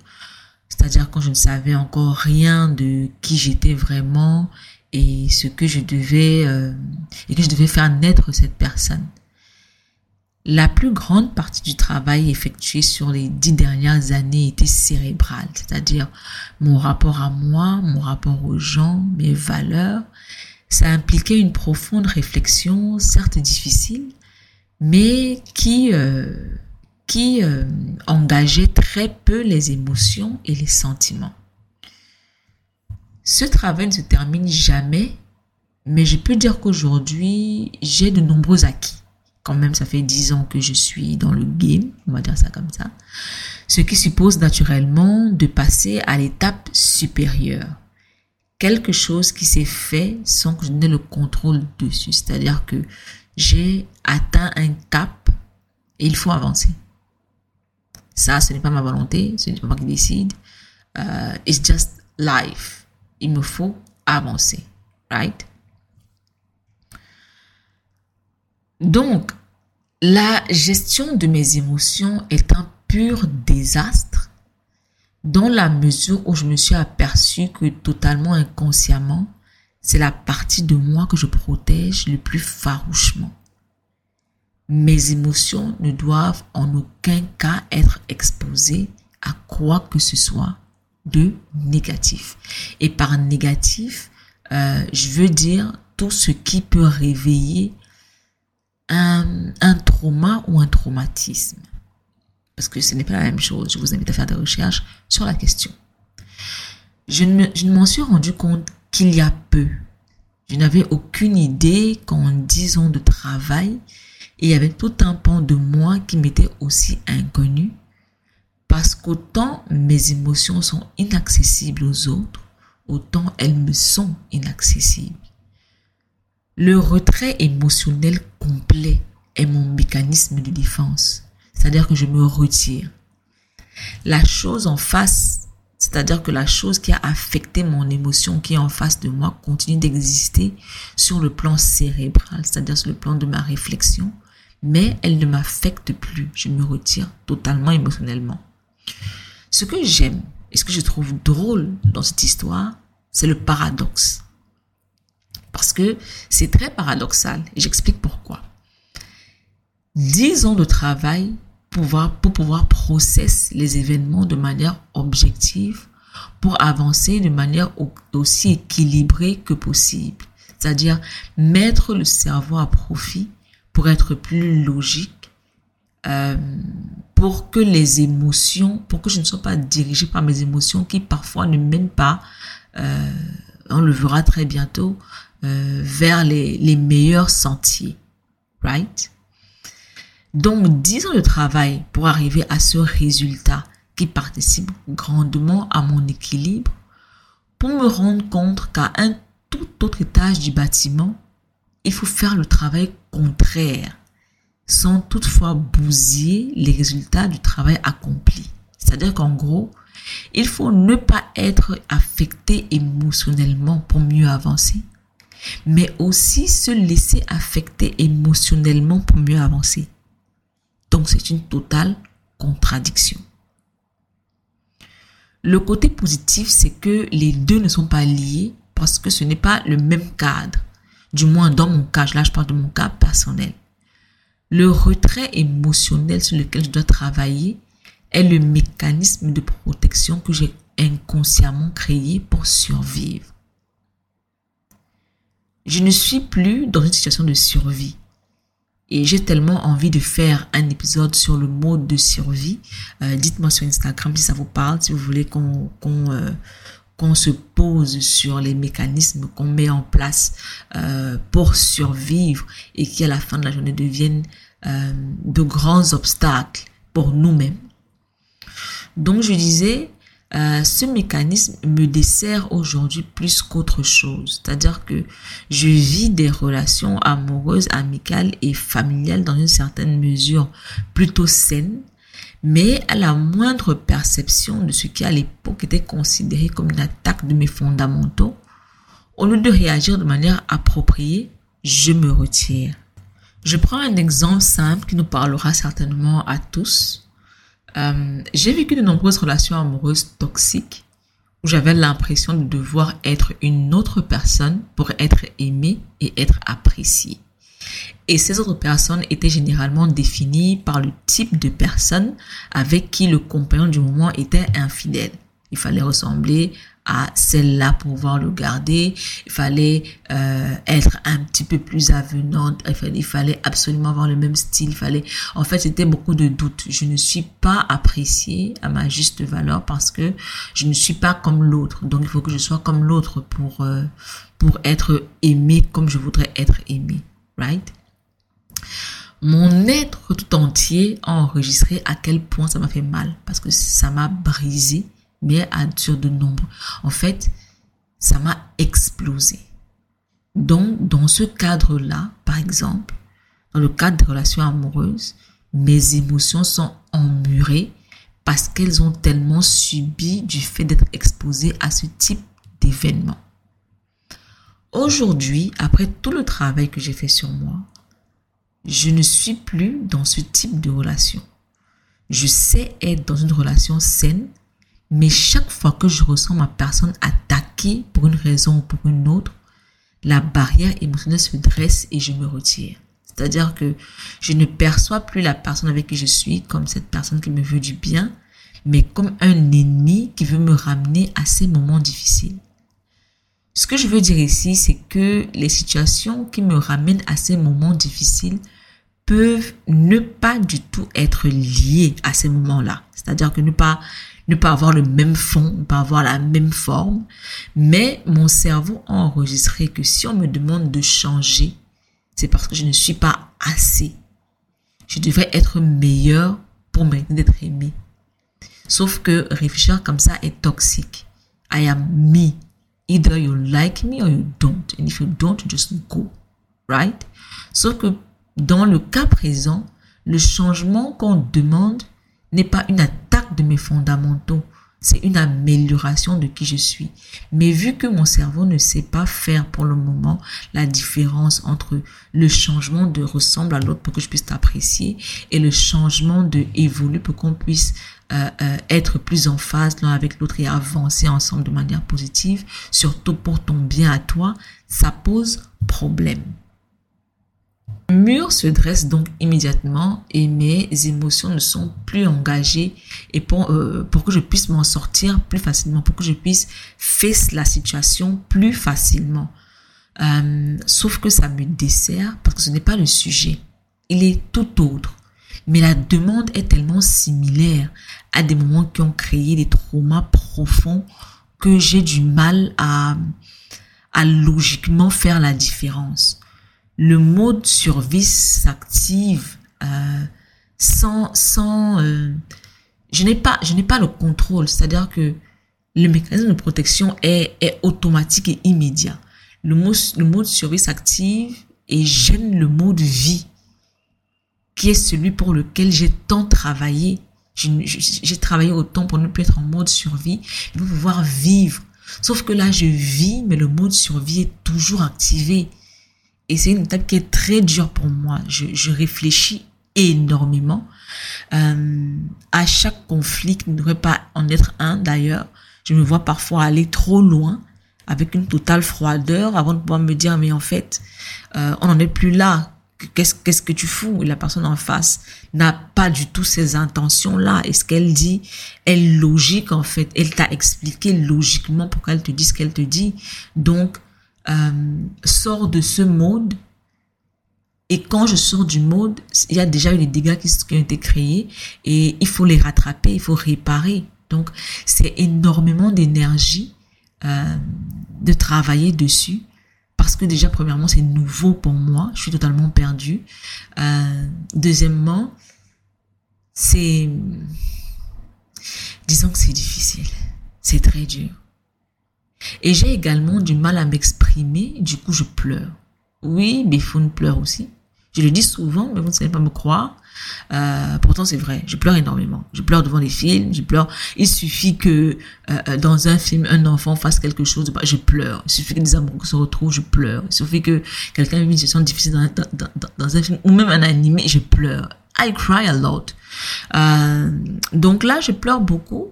C'est-à-dire quand je ne savais encore rien de qui j'étais vraiment et ce que je devais euh, et que je devais faire naître cette personne. La plus grande partie du travail effectué sur les dix dernières années était cérébrale, c'est-à-dire mon rapport à moi, mon rapport aux gens, mes valeurs. Ça impliquait une profonde réflexion, certes difficile, mais qui euh, qui euh, engageait très peu les émotions et les sentiments. Ce travail ne se termine jamais, mais je peux dire qu'aujourd'hui, j'ai de nombreux acquis. Quand même, ça fait dix ans que je suis dans le game, on va dire ça comme ça. Ce qui suppose naturellement de passer à l'étape supérieure. Quelque chose qui s'est fait sans que je n'ai le contrôle dessus. C'est-à-dire que j'ai atteint un cap et il faut avancer. Ça, ce n'est pas ma volonté, ce n'est pas moi qui décide. Uh, it's just life il me faut avancer. Right? Donc, la gestion de mes émotions est un pur désastre dans la mesure où je me suis aperçu que totalement inconsciemment, c'est la partie de moi que je protège le plus farouchement. Mes émotions ne doivent en aucun cas être exposées à quoi que ce soit de négatif. Et par négatif, euh, je veux dire tout ce qui peut réveiller un, un trauma ou un traumatisme. Parce que ce n'est pas la même chose. Je vous invite à faire des recherches sur la question. Je ne, m'en suis rendu compte qu'il y a peu. Je n'avais aucune idée qu'en dix ans de travail, il y avait tout un pan de moi qui m'était aussi inconnu parce qu'autant mes émotions sont inaccessibles aux autres, autant elles me sont inaccessibles. Le retrait émotionnel complet est mon mécanisme de défense, c'est-à-dire que je me retire. La chose en face, c'est-à-dire que la chose qui a affecté mon émotion qui est en face de moi continue d'exister sur le plan cérébral, c'est-à-dire sur le plan de ma réflexion, mais elle ne m'affecte plus. Je me retire totalement émotionnellement. Ce que j'aime et ce que je trouve drôle dans cette histoire, c'est le paradoxe. Parce que c'est très paradoxal et j'explique pourquoi. Dix ans de travail pouvoir, pour pouvoir processer les événements de manière objective, pour avancer de manière aussi équilibrée que possible. C'est-à-dire mettre le cerveau à profit pour être plus logique, euh, pour que les émotions, pour que je ne sois pas dirigée par mes émotions qui parfois ne mènent pas, euh, on le verra très bientôt, euh, vers les, les meilleurs sentiers. Right? Donc, 10 ans de travail pour arriver à ce résultat qui participe grandement à mon équilibre, pour me rendre compte qu'à un tout autre étage du bâtiment, il faut faire le travail contraire sans toutefois bousiller les résultats du travail accompli. C'est-à-dire qu'en gros, il faut ne pas être affecté émotionnellement pour mieux avancer, mais aussi se laisser affecter émotionnellement pour mieux avancer. Donc c'est une totale contradiction. Le côté positif, c'est que les deux ne sont pas liés parce que ce n'est pas le même cadre. Du moins dans mon cas, là je parle de mon cas personnel. Le retrait émotionnel sur lequel je dois travailler est le mécanisme de protection que j'ai inconsciemment créé pour survivre. Je ne suis plus dans une situation de survie. Et j'ai tellement envie de faire un épisode sur le mode de survie. Euh, dites-moi sur Instagram si ça vous parle, si vous voulez qu'on euh, qu'on se pose sur les mécanismes qu'on met en place euh, pour survivre et qui à la fin de la journée deviennent euh, de grands obstacles pour nous-mêmes. Donc je disais, euh, ce mécanisme me dessert aujourd'hui plus qu'autre chose. C'est-à-dire que je vis des relations amoureuses, amicales et familiales dans une certaine mesure plutôt saines, mais à la moindre perception de ce qui à l'époque était considéré comme une attaque de mes fondamentaux, au lieu de réagir de manière appropriée, je me retire Je prends un exemple simple qui nous parlera certainement à tous. Euh, j'ai vécu de nombreuses relations amoureuses toxiques où j'avais l'impression de devoir être une autre personne pour être aimée et être appréciée. Et ces autres personnes étaient généralement définies par le type de personne avec qui le compagnon du moment était infidèle. Il fallait ressembler à celle-là pour pouvoir le garder. Il fallait euh, être un petit peu plus avenante. Il fallait, il fallait absolument avoir le même style. Il fallait, en fait, c'était beaucoup de doutes. Je ne suis pas appréciée à ma juste valeur parce que je ne suis pas comme l'autre. Donc, il faut que je sois comme l'autre pour euh, pour être aimée comme je voudrais être aimée. Right? Mon être tout entier a enregistré à quel point ça m'a fait mal parce que ça m'a brisé mais à sur de nombre. En fait, ça m'a explosé. Donc, dans ce cadre-là, par exemple, dans le cadre des relations amoureuses, mes émotions sont emmurées parce qu'elles ont tellement subi du fait d'être exposées à ce type d'événement. Aujourd'hui, après tout le travail que j'ai fait sur moi, je ne suis plus dans ce type de relation. Je sais être dans une relation saine mais chaque fois que je ressens ma personne attaquée pour une raison ou pour une autre, la barrière émotionnelle se dresse et je me retire. C'est-à-dire que je ne perçois plus la personne avec qui je suis comme cette personne qui me veut du bien, mais comme un ennemi qui veut me ramener à ces moments difficiles. Ce que je veux dire ici, c'est que les situations qui me ramènent à ces moments difficiles peuvent ne pas du tout être liées à ces moments-là. C'est-à-dire que ne pas ne pas avoir le même fond, ne pas avoir la même forme. Mais mon cerveau a enregistré que si on me demande de changer, c'est parce que je ne suis pas assez. Je devrais être meilleur pour mériter d'être aimé. Sauf que réfléchir comme ça est toxique. I am me. Either you like me or you don't. And if you don't, just go. Right? Sauf que dans le cas présent, le changement qu'on demande n'est pas une attaque de mes fondamentaux, c'est une amélioration de qui je suis. Mais vu que mon cerveau ne sait pas faire pour le moment la différence entre le changement de ressemble à l'autre pour que je puisse t'apprécier et le changement de évoluer pour qu'on puisse euh, euh, être plus en phase l'un avec l'autre et avancer ensemble de manière positive, surtout pour ton bien à toi, ça pose problème. Mur se dresse donc immédiatement et mes émotions ne sont plus engagées et pour, euh, pour que je puisse m'en sortir plus facilement, pour que je puisse face la situation plus facilement. Euh, sauf que ça me dessert parce que ce n'est pas le sujet. Il est tout autre. Mais la demande est tellement similaire à des moments qui ont créé des traumas profonds que j'ai du mal à logiquement faire la différence le mode survie s'active euh, sans sans euh, je n'ai pas je n'ai pas le contrôle. C'est-à-dire que le mécanisme de protection est, est automatique et immédiat. Le mode le mode survie s'active et gêne le mode vie qui est celui pour lequel j'ai tant travaillé. J'ai travaillé autant pour ne plus être en mode survie pour pouvoir vivre. Sauf que là je vis mais le mode survie est toujours activé et c'est une étape qui est très dure pour moi. Je, je réfléchis énormément. Euh, à chaque conflit, qui ne devrait pas en être un d'ailleurs, je me vois parfois aller trop loin avec une totale froideur avant de pouvoir me dire mais en fait euh, on n'en est plus là. Qu'est-ce qu'est-ce que tu fous? Et la personne en face n'a pas du tout ces intentions là et ce qu'elle dit est logique en fait. Elle t'a expliqué logiquement pourquoi elle te dit ce qu'elle te dit. Donc euh, sors de ce mode. Et quand je sors du mode, il y a déjà eu des dégâts qui, ont été créés et il faut les rattraper, il faut réparer. Donc, c'est énormément d'énergie euh, de travailler dessus parce que déjà, premièrement, c'est nouveau pour moi. Je suis totalement perdue. Euh, deuxièmement, c'est... Disons que c'est difficile. C'est très dur. Et j'ai également du mal à m'exprimer, du coup je pleure. Oui, Bifoun pleure aussi. Je le dis souvent, mais vous ne savez pas me croire. Euh, pourtant, c'est vrai. Je pleure énormément. Je pleure devant les films. Je pleure. Il suffit que euh, euh, dans un film, un enfant fasse quelque chose. Je pleure. Il suffit que des amoureux se retrouvent. Je pleure. Il suffit que quelqu'un ait une situation difficile dans, un film ou même un animé. Je pleure. I cry a lot. Donc là, je pleure beaucoup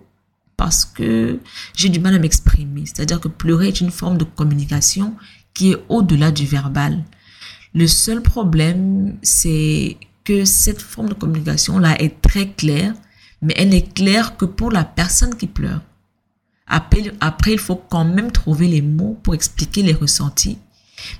parce que j'ai du mal à m'exprimer. C'est-à-dire que pleurer est une forme de communication qui est au-delà du verbal. Le seul problème, c'est que cette forme de communication-là est très claire, mais elle n'est claire que pour la personne qui pleure. Après, après, il faut quand même trouver les mots pour expliquer les ressentis,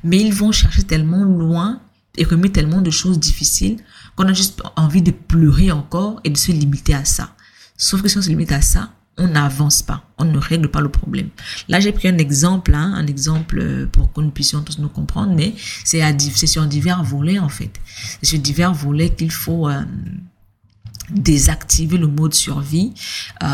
mais ils vont chercher tellement loin et remettre tellement de choses difficiles qu'on a juste envie de pleurer encore et de se limiter à ça. Sauf que si on se limite à ça, on n'avance pas, on ne règle pas le problème. Là, j'ai pris un exemple, hein, un exemple euh, pour que nous puissions tous nous comprendre, mais c'est sur divers volets en fait. C'est sur divers volets qu'il faut euh, désactiver le mode survie euh,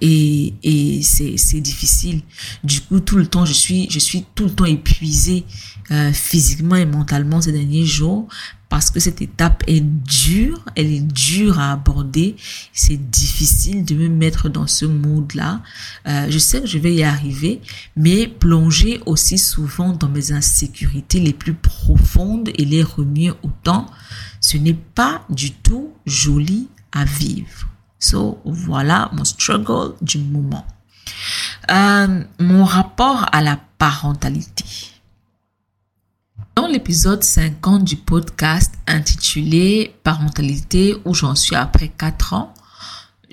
et, et c'est difficile. Du coup, tout le temps, je suis, je suis tout le temps épuisée euh, physiquement et mentalement ces derniers jours parce que cette étape est dure, elle est dure à aborder, c'est difficile de me mettre dans ce mood-là. Euh, je sais que je vais y arriver, mais plonger aussi souvent dans mes insécurités les plus profondes et les remuer autant, ce n'est pas du tout joli à vivre. So, voilà mon struggle du moment. Euh, mon rapport à la parentalité. Dans l'épisode 50 du podcast intitulé Parentalité où j'en suis après 4 ans,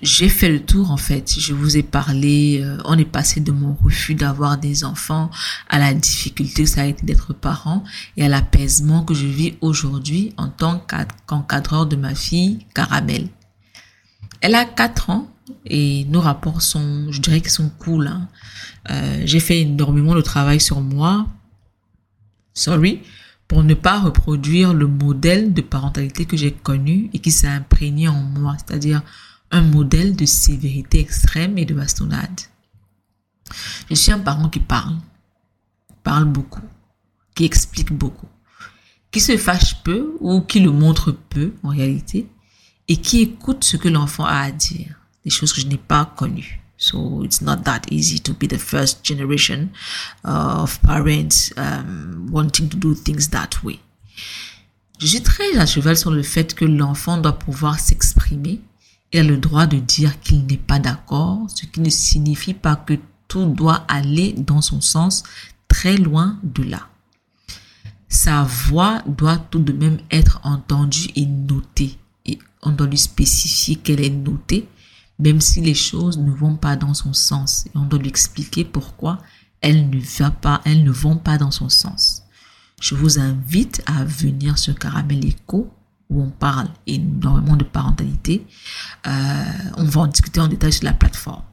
j'ai fait le tour en fait. Je vous ai parlé, euh, on est passé de mon refus d'avoir des enfants à la difficulté que ça a été d'être parent et à l'apaisement que je vis aujourd'hui en tant qu'encadreur de ma fille Caramel. Elle a 4 ans et nos rapports sont, je dirais qu'ils sont cool. Hein. Euh, j'ai fait énormément de travail sur moi sorry, pour ne pas reproduire le modèle de parentalité que j'ai connu et qui s'est imprégné en moi, c'est-à-dire un modèle de sévérité extrême et de bastonnade. Je suis un parent qui parle, parle beaucoup, qui explique beaucoup, qui se fâche peu ou qui le montre peu en réalité, et qui écoute ce que l'enfant a à dire, des choses que je n'ai pas connues. So it's not that easy to be the first generation uh, of parents um, wanting to do things that way. Je suis très à cheval sur le fait que l'enfant doit pouvoir s'exprimer. Il a le droit de dire qu'il n'est pas d'accord, ce qui ne signifie pas que tout doit aller dans son sens très loin de là. Sa voix doit tout de même être entendue et notée. On doit lui spécifier qu'elle est notée même si les choses ne vont pas dans son sens. Et on doit lui expliquer pourquoi elles ne, va pas, elles ne vont pas dans son sens. Je vous invite à venir sur Caramel Echo où on parle énormément de parentalité. Euh, on va en discuter en détail sur la plateforme.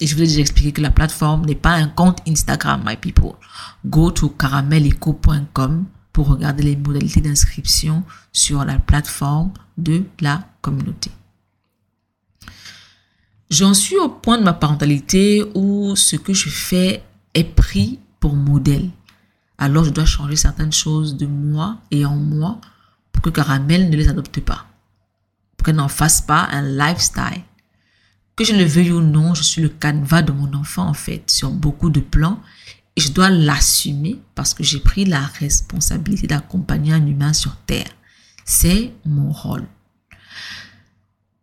Et je vous ai déjà expliqué que la plateforme n'est pas un compte Instagram, my people. Go to carameleco.com pour regarder les modalités d'inscription sur la plateforme de la communauté. J'en suis au point de ma parentalité où ce que je fais est pris pour modèle. Alors je dois changer certaines choses de moi et en moi pour que Caramel ne les adopte pas. Pour qu'elle n'en fasse pas un lifestyle. Que je le veuille ou non, je suis le canevas de mon enfant en fait sur beaucoup de plans et je dois l'assumer parce que j'ai pris la responsabilité d'accompagner un humain sur Terre. C'est mon rôle.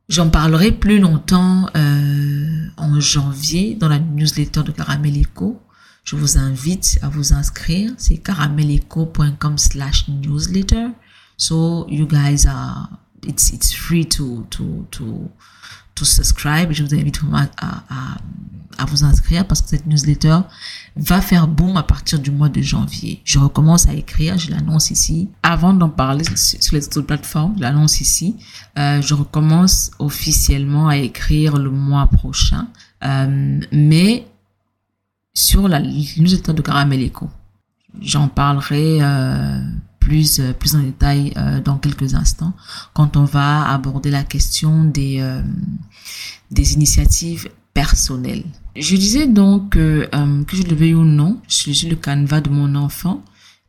J'en parlerai plus longtemps euh, en janvier dans la newsletter de Caramel Eco. Je vous invite à vous inscrire. C'est caramelico.com slash newsletter. So you guys are, it's, it's free to, to, to, to subscribe. Je vous invite vraiment à, à, vous inscrire parce que cette newsletter va faire boom à partir du mois de janvier. Je recommence à écrire, je l'annonce ici. Avant d'en parler sur les autres plateformes, je l'annonce ici. Euh, je recommence officiellement à écrire le mois prochain. Euh, mais sur la newsletter de Caramel Echo. J'en parlerai euh, plus, euh, plus en détail euh, dans quelques instants quand on va aborder la question des, euh, des initiatives personnelles. Je disais donc euh, que je le veuille ou non, je suis le canevas de mon enfant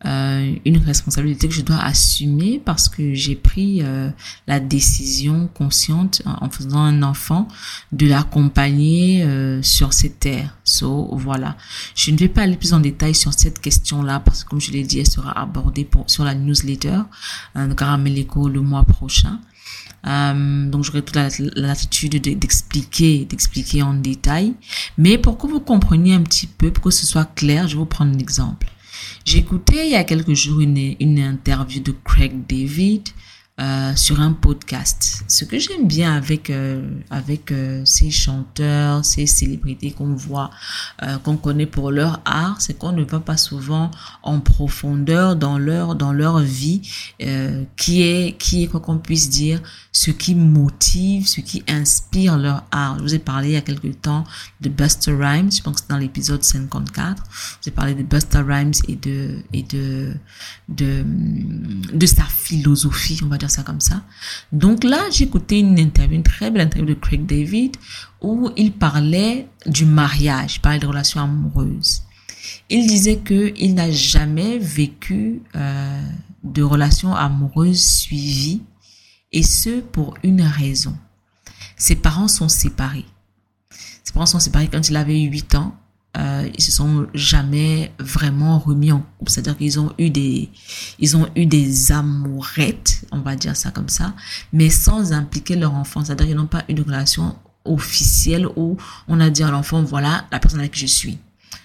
euh, une responsabilité que je dois assumer parce que j'ai pris euh, la décision consciente en faisant un enfant de l'accompagner euh, sur cette terre. So voilà, je ne vais pas aller plus en détail sur cette question-là parce que comme je l'ai dit, elle sera abordée pour, sur la newsletter de Caramel le mois prochain. donc j'aurai toute la latitude d'expliquer, d'expliquer en détail. Mais pour que vous compreniez un petit peu, pour que ce soit clair, je vais vous prendre un exemple. Écouté il y a quelques jours une, une interview de Craig David euh, sur un podcast. Ce que j'aime bien avec euh, avec euh, ces chanteurs, ces célébrités qu'on voit, euh, qu'on connaît pour leur art, c'est qu'on ne va pas souvent en profondeur dans leur dans leur vie, euh, qui est qui est quoi qu'on puisse dire, ce qui motive, ce qui inspire leur art. Je vous ai parlé il y a quelques temps de Buster Rhymes, je pense que c'est dans l'épisode 54. Je vous ai parlé de Buster Rhymes et de et de de de sa philosophie, on va dire ça comme ça. Donc là, écouté une interview, une très belle interview de Craig David, où il parlait du mariage, il parlait de relations amoureuses. Il disait que il n'a jamais vécu euh, de relations amoureuses suivies, et ce pour une raison. Ses parents sont séparés. Ses parents sont séparés quand il avait 8 ans euh, ils se sont jamais vraiment remis en couple. C'est-à-dire qu'ils ont eu des, ils ont eu des amourettes, on va dire ça comme ça, mais sans impliquer leur enfant. C'est-à-dire qu'ils n'ont pas eu de relation officielle où on a dit à l'enfant, voilà la personne avec qui je suis.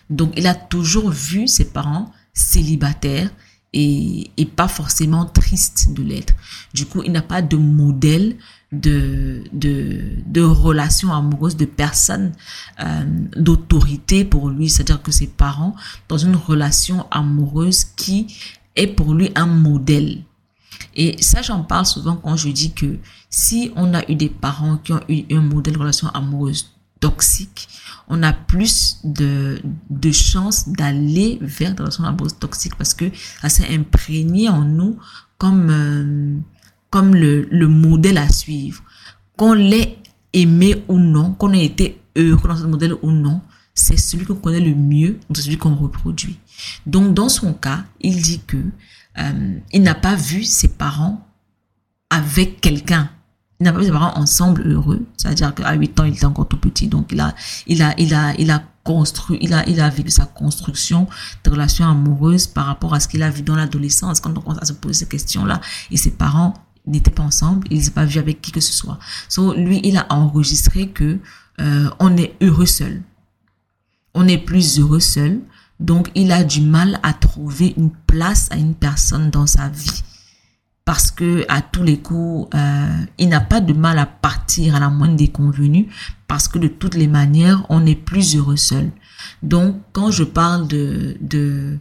Donc, il a toujours vu ses parents célibataires et, et pas forcément tristes de l'être. Du coup, il n'a pas de modèle de, de, de relations amoureuses, de personnes euh, d'autorité pour lui, c'est-à-dire que ses parents, dans une relation amoureuse qui est pour lui un modèle. Et ça, j'en parle souvent quand je dis que si on a eu des parents qui ont eu un modèle de relation amoureuse toxique, on a plus de, de chances d'aller vers des relations amoureuses toxiques parce que ça s'est imprégné en nous comme... Euh, comme le, le modèle à suivre. Qu'on l'ait aimé ou non, qu'on ait été heureux dans ce modèle ou non, c'est celui qu'on connaît le mieux, c'est celui qu'on reproduit. Donc, dans son cas, il dit que euh, il n'a pas vu ses parents avec quelqu'un. Il n'a pas vu ses parents ensemble heureux. C'est-à-dire qu'à 8 ans, il était encore tout petit. Donc, il a, il a, il a, il a construit, il a, il a vécu sa construction de relations amoureuses par rapport à ce qu'il a vu dans l'adolescence. Quand on commence à se poser ces questions-là, et ses parents n'étaient pas ensemble, ils n'ont pas vu avec qui que ce soit. So, lui, il a enregistré que euh, on est heureux seul. On est plus heureux seul. Donc, il a du mal à trouver une place à une personne dans sa vie. Parce que, à tous les coups, euh, il n'a pas de mal à partir à la moindre des convenus. Parce que de toutes les manières, on est plus heureux seul. Donc, quand je parle de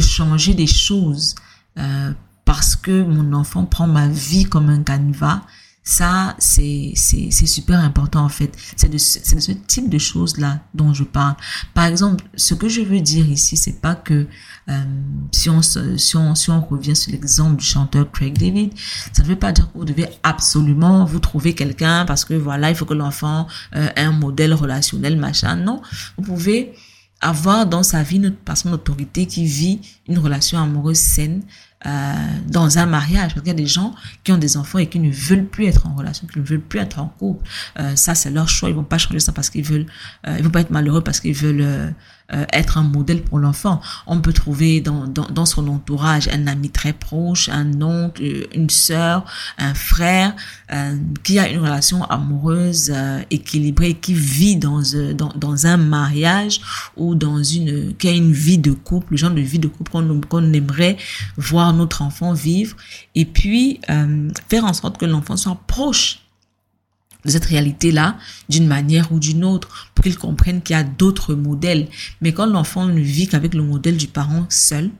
changer des choses, euh, parce que mon enfant prend ma vie comme un canevas, ça, c'est, super important en fait. C'est de, c'est de ce type de choses-là dont je parle. Par exemple, ce que je veux dire ici, c'est pas que euh, si, on, si, on, si on revient sur l'exemple du chanteur Craig David, ça ne veut pas dire que vous devez absolument vous trouver quelqu'un parce que voilà, il faut que l'enfant euh, ait un modèle relationnel, machin. Non, vous pouvez avoir dans sa vie une personne d'autorité qui vit une relation amoureuse saine euh, dans un mariage. Parce qu'il y a des gens qui ont des enfants et qui ne veulent plus être en relation, qui ne veulent plus être en couple. Euh, ça, c'est leur choix. Ils vont pas changer ça parce qu'ils veulent, euh, ils vont pas être malheureux parce qu'ils veulent euh, euh, être un modèle pour l'enfant. On peut trouver dans, dans, dans, son entourage un ami très proche, un oncle, une sœur, un frère euh, qui a une relation amoureuse euh, équilibrée, qui vit dans, dans, dans un mariage ou dans une qui a une vie de couple, le genre de vie de couple qu'on qu'on aimerait voir notre enfant vivre, et puis faire en sorte que l'enfant soit proche cette réalité-là d'une manière ou d'une autre pour qu'ils comprennent qu'il y a d'autres modèles. Mais quand l'enfant ne vit qu'avec le modèle du parent seul,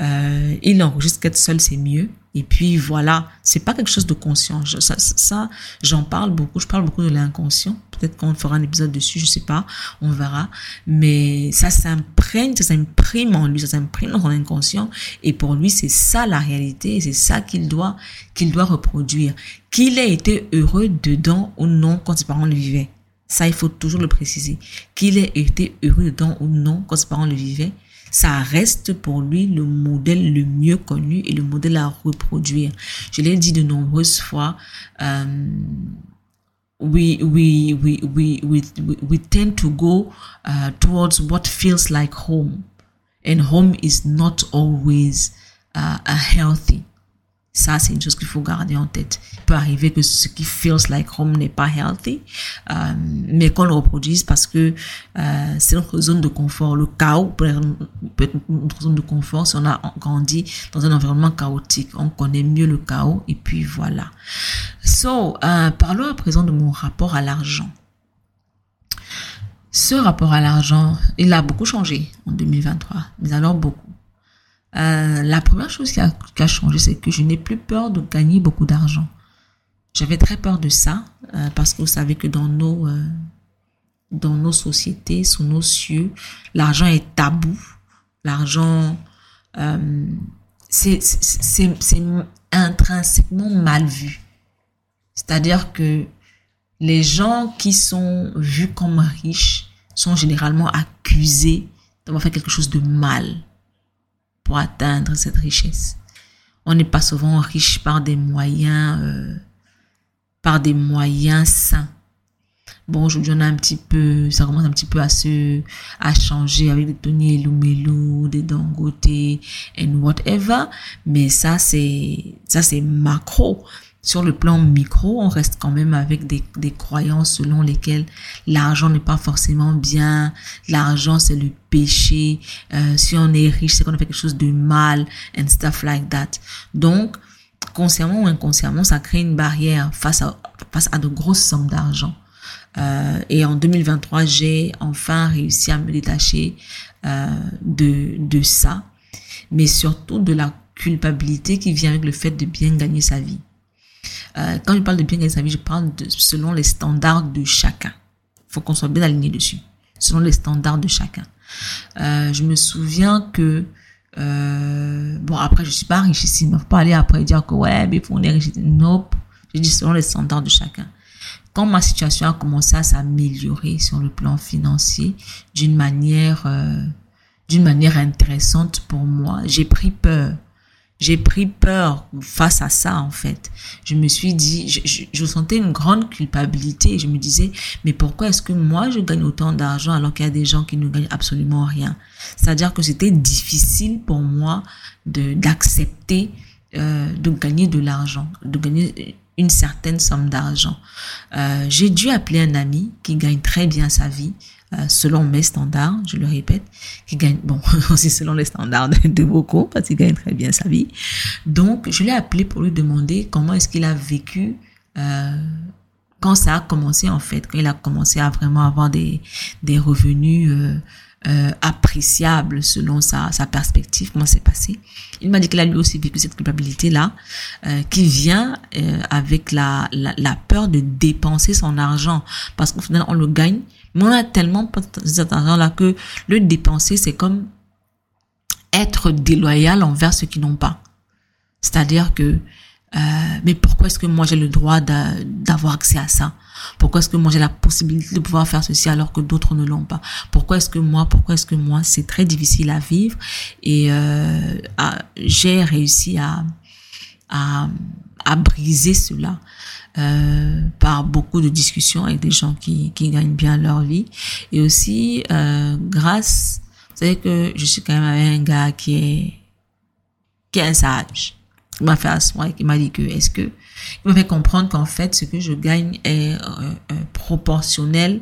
euh, il enregistre qu'être seul, c'est mieux. Et puis voilà, c'est pas quelque chose de conscient. ça, ça j'en parle beaucoup. Je parle beaucoup de l'inconscient. Peut-être qu'on fera un épisode dessus, je sais pas. On verra. Mais ça s'imprègne, ça s'imprime en lui, ça s'imprime dans son inconscient. Et pour lui, c'est ça la réalité. C'est ça qu'il doit, qu'il doit reproduire. Qu'il ait été heureux dedans ou non quand ses parents le vivaient. Ça, il faut toujours le préciser. Qu'il ait été heureux dedans ou non quand ses parents le vivaient ça reste pour lui le modèle le mieux connu et le modèle à reproduire. Je l'ai dit de nombreuses fois. Euh, we, we, we, we, we, we tend to go uh, towards what feels like home. And home is not always uh, a healthy. Ça, c'est une chose qu'il faut garder en tête. Il peut arriver que ce qui feels like home n'est pas healthy, euh, mais qu'on le reproduise parce que euh, c'est notre zone de confort. Le chaos peut être notre zone de confort si on a grandi dans un environnement chaotique. On connaît mieux le chaos et puis voilà. So, euh, parlons à présent de mon rapport à l'argent. Ce rapport à l'argent, il a beaucoup changé en 2023, mais alors beaucoup. Euh, la première chose qui a, changé, c'est que je n'ai plus peur de gagner beaucoup d'argent. J'avais très peur de ça euh, parce que vous savez que dans nos euh, dans nos sociétés, sous nos cieux, l'argent est tabou. L'argent, c'est intrinsèquement mal vu. C'est-à-dire que les gens qui sont vus comme riches sont généralement accusés d'avoir fait quelque chose de mal pour atteindre cette richesse. On n'est pas souvent riche par des moyens, euh, par des moyens sains. Bon, aujourd'hui, on a un petit peu, ça commence un petit peu à se, à changer avec des Tony Elumelu, des Dangote, and whatever. Mais ça, c'est, ça, c'est macro. Sur le plan micro, on reste quand même avec des, des croyances selon lesquelles l'argent n'est pas forcément bien, l'argent c'est le péché, euh, si on est riche c'est qu'on a fait quelque chose de mal, and stuff like that. Donc, consciemment ou inconsciemment, ça crée une barrière face à, face à de grosses sommes d'argent. Euh, et en 2023, j'ai enfin réussi à me détacher euh, de, de ça, mais surtout de la culpabilité qui vient avec le fait de bien gagner sa vie. Euh, quand je parle de bien gagner sa vie, je parle selon les standards de chacun. Il faut qu'on soit bien aligné dessus, selon les standards de chacun. Euh, je me souviens que euh, bon après je suis pas richissime, il faut pas aller après dire que ouais mais on est riche. Nope, je dis selon les standards de chacun. Quand ma situation a commencé à s'améliorer sur le plan financier d'une manière d'une manière intéressante pour moi, j'ai pris peur j'ai pris peur face à ça, en fait. Je me suis dit, je, sentais une grande culpabilité. Je me disais, mais pourquoi est-ce que moi, je gagne autant d'argent alors qu'il y a des gens qui ne gagnent absolument rien? C'est-à-dire que c'était difficile pour moi de d'accepter euh, de gagner de l'argent, de gagner une certaine somme d'argent. Euh, j'ai dû appeler un ami qui gagne très bien sa vie, selon mes standards, je le répète, qui gagne, bon, <laughs> aussi selon les standards de, beaucoup, parce qu'il gagne très bien sa vie. Donc, je l'ai appelé pour lui demander comment est-ce qu'il a vécu euh, quand ça a commencé, en fait, quand il a commencé à vraiment avoir des, des revenus euh, euh, appréciable selon sa, sa perspective, comment c'est passé. Il m'a dit qu'il a lui aussi vécu cette culpabilité-là, euh, qui vient euh, avec la, la, peur de dépenser son argent, parce qu'au final, on le gagne, mais on a tellement cet argent-là que le dépenser, c'est comme être déloyal envers ceux qui n'ont pas. C'est-à-dire que euh, mais pourquoi est-ce que moi j'ai le droit d'avoir accès à ça? Pourquoi est-ce que moi j'ai la possibilité de pouvoir faire ceci alors que d'autres ne l'ont pas? Pourquoi est-ce que moi, pourquoi est-ce que moi, c'est très difficile à vivre? Et euh, j'ai réussi à, à, à briser cela euh, par beaucoup de discussions avec des gens qui, gagnent bien leur vie. Et aussi euh, grâce, vous savez que je suis quand même avec un gars qui est qui est un sage. Il m'a fait asseoir et qui m'a dit que est-ce que il m'a fait comprendre qu'en fait ce que je gagne est euh, proportionnel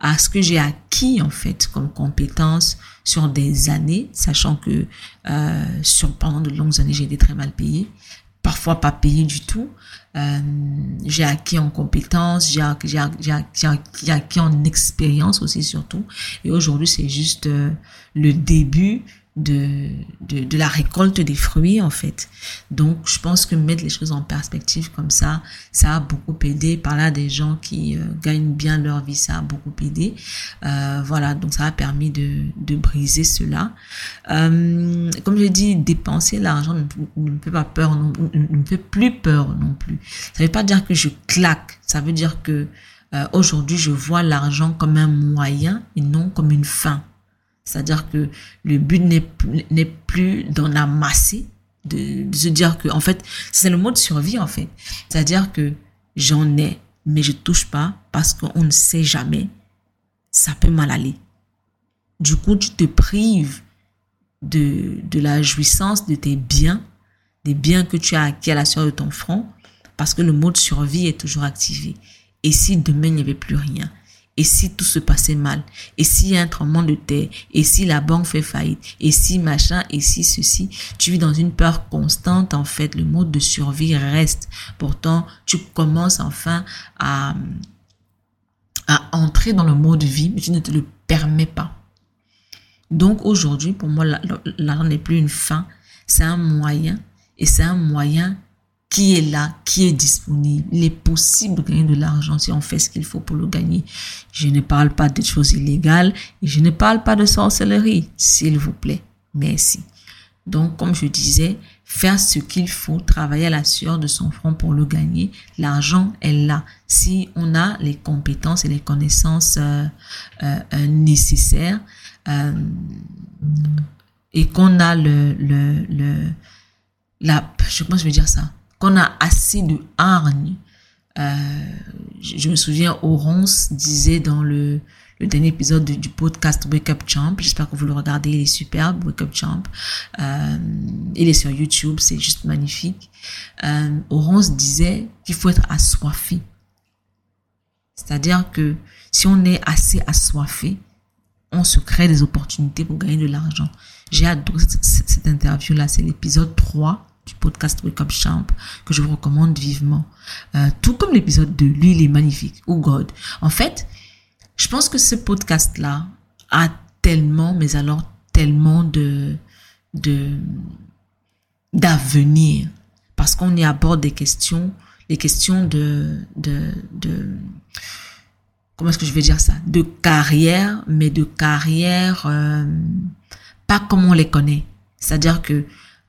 à ce que j'ai acquis en fait comme compétence sur des années, sachant que sur pendant de longues années j'ai été très mal payée, parfois pas payée du tout. Euh, j'ai acquis en compétences, j'ai acquis, j'ai acquis en expérience aussi surtout. Et aujourd'hui c'est juste euh, le début de, de, la récolte des fruits en fait. Donc je pense que mettre les choses en perspective comme ça, ça a beaucoup aidé. Par là des gens qui euh, gagnent bien leur vie, ça a beaucoup aidé. Euh, voilà, donc ça a permis de, de briser cela. Euh, comme je dis, dépenser l'argent ne, ne, me fait pas peur, non, ne me fait plus peur non plus. Ça veut pas dire que je claque, ça veut dire que aujourd'hui je vois l'argent comme un moyen et non comme une fin. C'est-à-dire que le but n'est plus d'en amasser, de, de, se dire que, en fait, c'est le mode survie, en fait. C'est-à-dire que j'en ai, mais je touche pas parce qu'on ne sait jamais. Ça peut mal aller. Du coup, tu te prives de, de la jouissance de tes biens, des biens que tu as acquis à la sueur de ton front, parce que le mode survie est toujours activé. Et si demain il n'y avait plus rien Et si tout se passait mal Et s'il y a un tremblement de terre Et si la banque fait faillite Et si machin Et si ceci Tu vis dans une peur constante en fait. Le mode de survie reste. Pourtant, tu commences enfin à, à entrer dans le mode vie, mais tu ne te le permets pas. Donc aujourd'hui, pour moi, l'argent n'est plus une fin, c'est un moyen. Et c'est un moyen qui est là, qui est disponible. Il est possible de gagner de l'argent si on fait ce qu'il faut pour le gagner. Je ne parle pas de choses illégales et je ne parle pas de sorcellerie, s'il vous plaît. Merci. Donc, comme je disais, faire ce qu'il faut, travailler à la sueur de son front pour le gagner. L'argent est là. Si on a les compétences et les connaissances euh, euh, euh nécessaires et qu'on a le, le, le, la, je pense que je vais dire ça, qu'on a assez de hargne. Euh, je, me souviens, Oronce disait dans le, le dernier épisode du, podcast Wake Up Champ, j'espère que vous le regardez, il est superbe, Wake Up Champ. Euh, il est sur YouTube, c'est juste magnifique. Euh, Oronce disait qu'il faut être assoiffé. C'est-à-dire que si on est assez assoiffé, on se crée des opportunités pour gagner de l'argent. J'ai adoré cette, interview-là, c'est l'épisode 3 du podcast Wake Up Champ que je vous recommande vivement. Euh, tout comme l'épisode 2, lui il est magnifique. Oh God. En fait, je pense que ce podcast-là a tellement, mais alors tellement de, de, d'avenir. Parce qu'on y aborde des questions, les questions de, de, de, comment est-ce que je vais dire ça? De carrière, mais de carrière, euh, pas comme on les connaît. C'est-à-dire que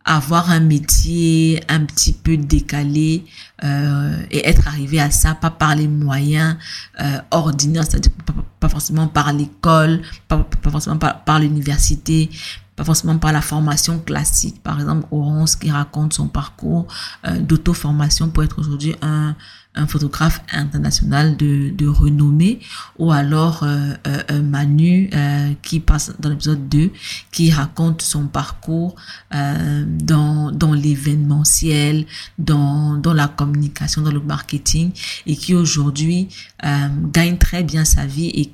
avoir un métier un petit peu décalé euh, et être arrivé à ça pas par les moyens euh, ordinaires, c'est-à-dire pas, forcément par l'école, pas, forcément par, par l'université, pas forcément par la formation classique. Par exemple, Orange qui raconte son parcours euh, d'auto-formation pour être aujourd'hui un un photographe international de, de renommée, ou alors euh, euh, Manu euh, qui passe dans l'épisode 2, qui raconte son parcours euh, dans, dans l'événementiel, dans, dans la communication, dans le marketing, et qui aujourd'hui euh, gagne très bien sa vie. Et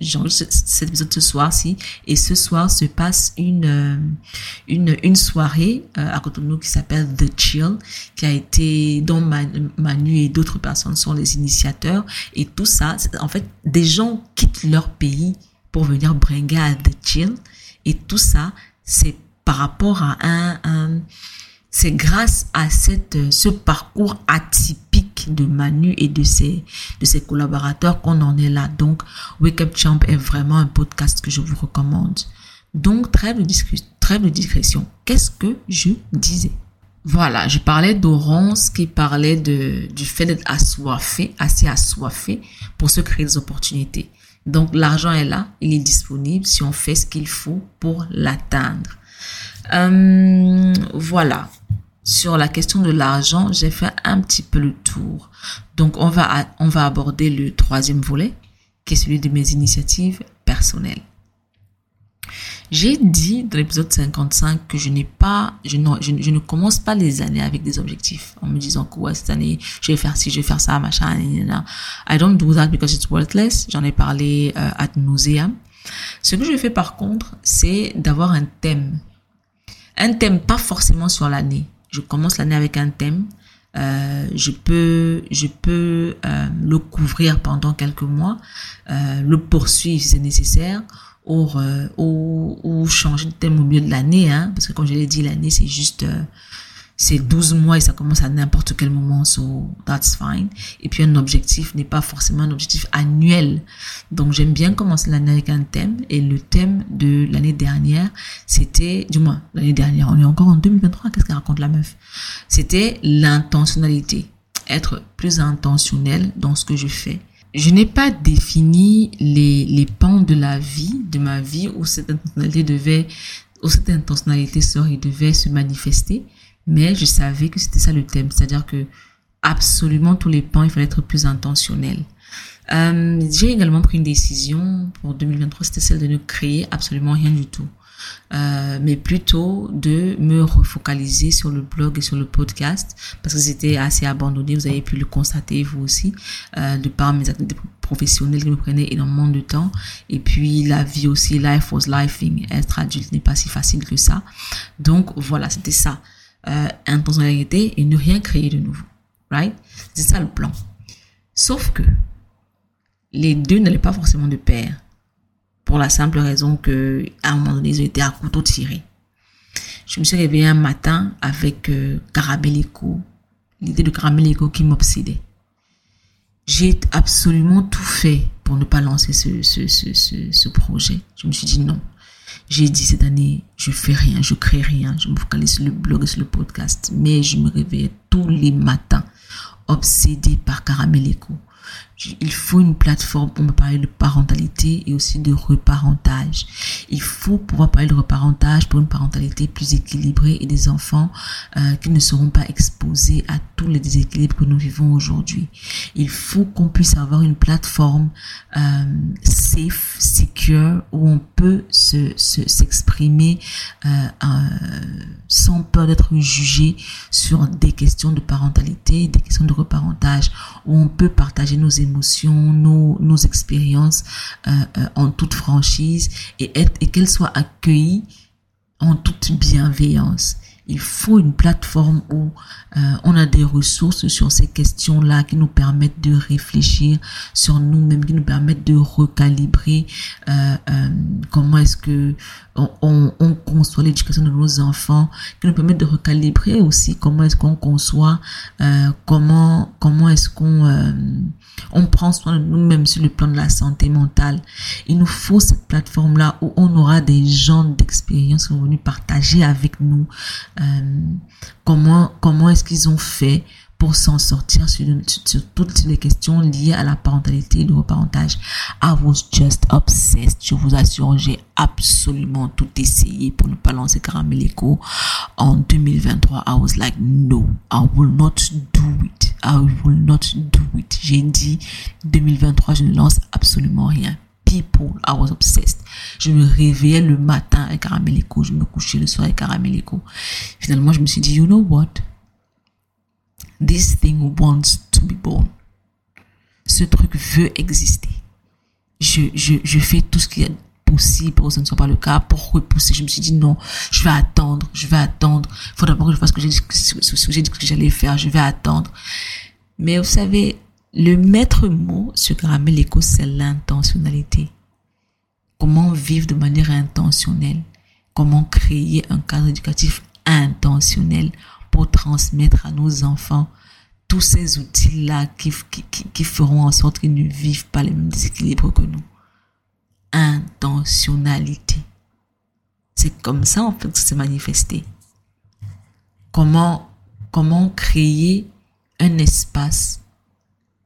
j'enregistre cet épisode ce soir-ci, et ce soir se passe une, une, une soirée à Cotonou qui s'appelle The Chill, qui a été, dont Manu et d'autres personnes sont les initiateurs et tout ça, en fait, des gens quittent leur pays pour venir bringuer à The Chill et tout ça, c'est par rapport à un, c'est grâce à cette, ce parcours atypique de Manu et de ses, de ses collaborateurs qu'on en est là. Donc, Wake Up Champ est vraiment un podcast que je vous recommande. Donc, trêve de, trêve de discrétion. Qu'est-ce que je disais? Voilà, je parlais d'Orance qui parlait de, du fait d'être assoiffé, assez assoiffé pour se créer des opportunités. Donc l'argent est là, il est disponible si on fait ce qu'il faut pour l'atteindre. Euh, voilà. Sur la question de l'argent, j'ai fait un petit peu le tour. Donc on va, on va aborder le troisième volet, qui est celui de mes initiatives personnelles. J'ai dit dans l'épisode 55 que je n'ai pas, je, ne, commence pas les années avec des objectifs en me disant que ouais, cette année, je vais faire ci, je vais faire ça, machin, I don't do that because it's worthless. J'en ai parlé euh, ad nauseam. Ce que je fais par contre, c'est d'avoir un thème. Un thème pas forcément sur l'année. Je commence l'année avec un thème. Euh, je peux, je peux euh, le couvrir pendant quelques mois, euh, le poursuivre si c'est nécessaire, euh, ou, ou, changer de thème au milieu de l'année, hein, parce que comme je l'ai dit, l'année c'est juste euh, c'est 12 mois et ça commence à n'importe quel moment, so that's fine. Et puis un objectif n'est pas forcément un objectif annuel. Donc j'aime bien commencer l'année avec un thème. Et le thème de l'année dernière, c'était, du moins l'année dernière, on est encore en 2023, qu'est-ce qu'elle raconte la meuf? C'était l'intentionnalité, être plus intentionnel dans ce que je fais je n'ai pas défini les, les pans de la vie, de ma vie, où cette intentionnalité devait, où cette intentionnalité, sorry, devait se manifester. Mais je savais que c'était ça le thème. C'est-à-dire que absolument tous les pans, il fallait être plus intentionnel. Euh, j'ai également pris une décision pour 2023, c'était celle de ne créer absolument rien du tout. Euh, mais plutôt de me refocaliser sur le blog et sur le podcast parce que c'était assez abandonné. Vous avez pu le constater vous aussi euh, de par mes activités professionnelles qui me prenaient énormément de temps et puis la vie aussi, life was lifing. Être adulte n'est pas si facile que ça. Donc voilà, c'était ça. Euh, intentionnalité et ne rien créer de nouveau. Right? C'est ça le plan. Sauf que les deux n'allaient pas forcément de pair. Pour la simple raison que, à un moment donné, ils à couteau tiré. Je me suis réveillée un matin avec euh, l'idée de Caramelico qui m'obsédait. J'ai absolument tout fait pour ne pas lancer ce, ce, ce, ce, projet. Je me suis dit non. J'ai dit cette année, je fais rien, je crée rien, je me focalise sur le blog et sur le podcast. Mais je me réveillais tous les matins obsédée par Caramelico il faut une plateforme pour me parler de parentalité et aussi de reparentage. Il faut pouvoir parler de reparentage pour une parentalité plus équilibrée et des enfants euh, qui ne seront pas exposés à tous les déséquilibres que nous vivons aujourd'hui. Il faut qu'on puisse avoir une plateforme euh, safe, secure, où on peut se s'exprimer euh, sans peur d'être jugé sur des questions de parentalité, des questions de reparentage, où on peut partager nos émotions nos, expériences euh, euh, en toute franchise et, et qu'elles soient accueillies en toute bienveillance. Il faut une plateforme où euh, on a des ressources sur ces questions-là qui nous permettent de réfléchir sur nous-mêmes, qui nous permettent de recalibrer comment est-ce que on, on, conçoit l'éducation de nos enfants, qui nous permettent de recalibrer aussi comment est-ce qu'on conçoit, comment comment est-ce qu'on on prend soin de nous-mêmes sur le plan de la santé mentale. Il nous faut cette plateforme-là où on aura des gens d'expérience qui vont venir partager avec nous euh, comment comment est-ce qu'ils ont fait pour s'en sortir sur, toutes les questions liées à la parentalité et le reparentage. I was just obsessed. Je vous assure, j'ai absolument tout essayé pour ne pas lancer Caramélico en 2023. I was like, no, I will not do it. I will not do it. J'ai dit, 2023, je ne lance absolument rien people. I was obsessed. Je me réveillais le matin avec Caramélico, je me couchais le soir avec Caramélico. Finalement, je me suis dit, you know what? This thing wants to be born. Ce truc veut exister. Je, je, je fais tout ce qui est possible pour que ce ne soit pas le cas, pour repousser. Je me suis dit non, je vais attendre, je vais attendre. Il faut d'abord que je fasse ce que j'ai dit, que j'allais faire, je vais attendre. Mais vous savez, le maître mot sur Caramel Echo, c'est l'intentionnalité. Comment vivre de manière intentionnelle? Comment créer un cadre éducatif intentionnel? Transmettre à nos enfants tous ces outils-là qui, qui, qui, feront en sorte qu'ils ne vivent pas les mêmes déséquilibres que nous. Intentionnalité. C'est comme ça, en fait, que ça s'est manifesté. Comment, comment créer un espace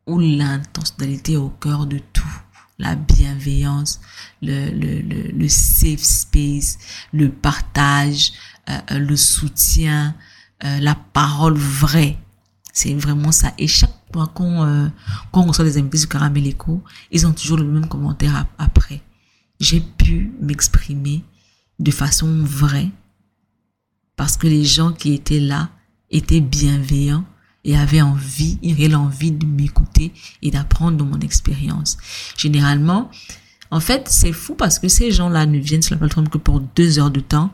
où l'intentionnalité est au cœur de tout. La bienveillance, le, le, le, le safe space, le partage, euh, euh, le soutien, euh, la parole vraie. C'est vraiment ça. Et chaque fois qu'on euh, reçoit des invités sur Caramélico, ils ont toujours le même commentaire après. J'ai pu m'exprimer de façon vraie parce que les gens qui étaient là étaient bienveillants et avait envie, il avait l'envie de m'écouter et d'apprendre de mon expérience. Généralement, en fait, c'est fou parce que ces gens-là ne viennent sur la plateforme que pour deux heures de temps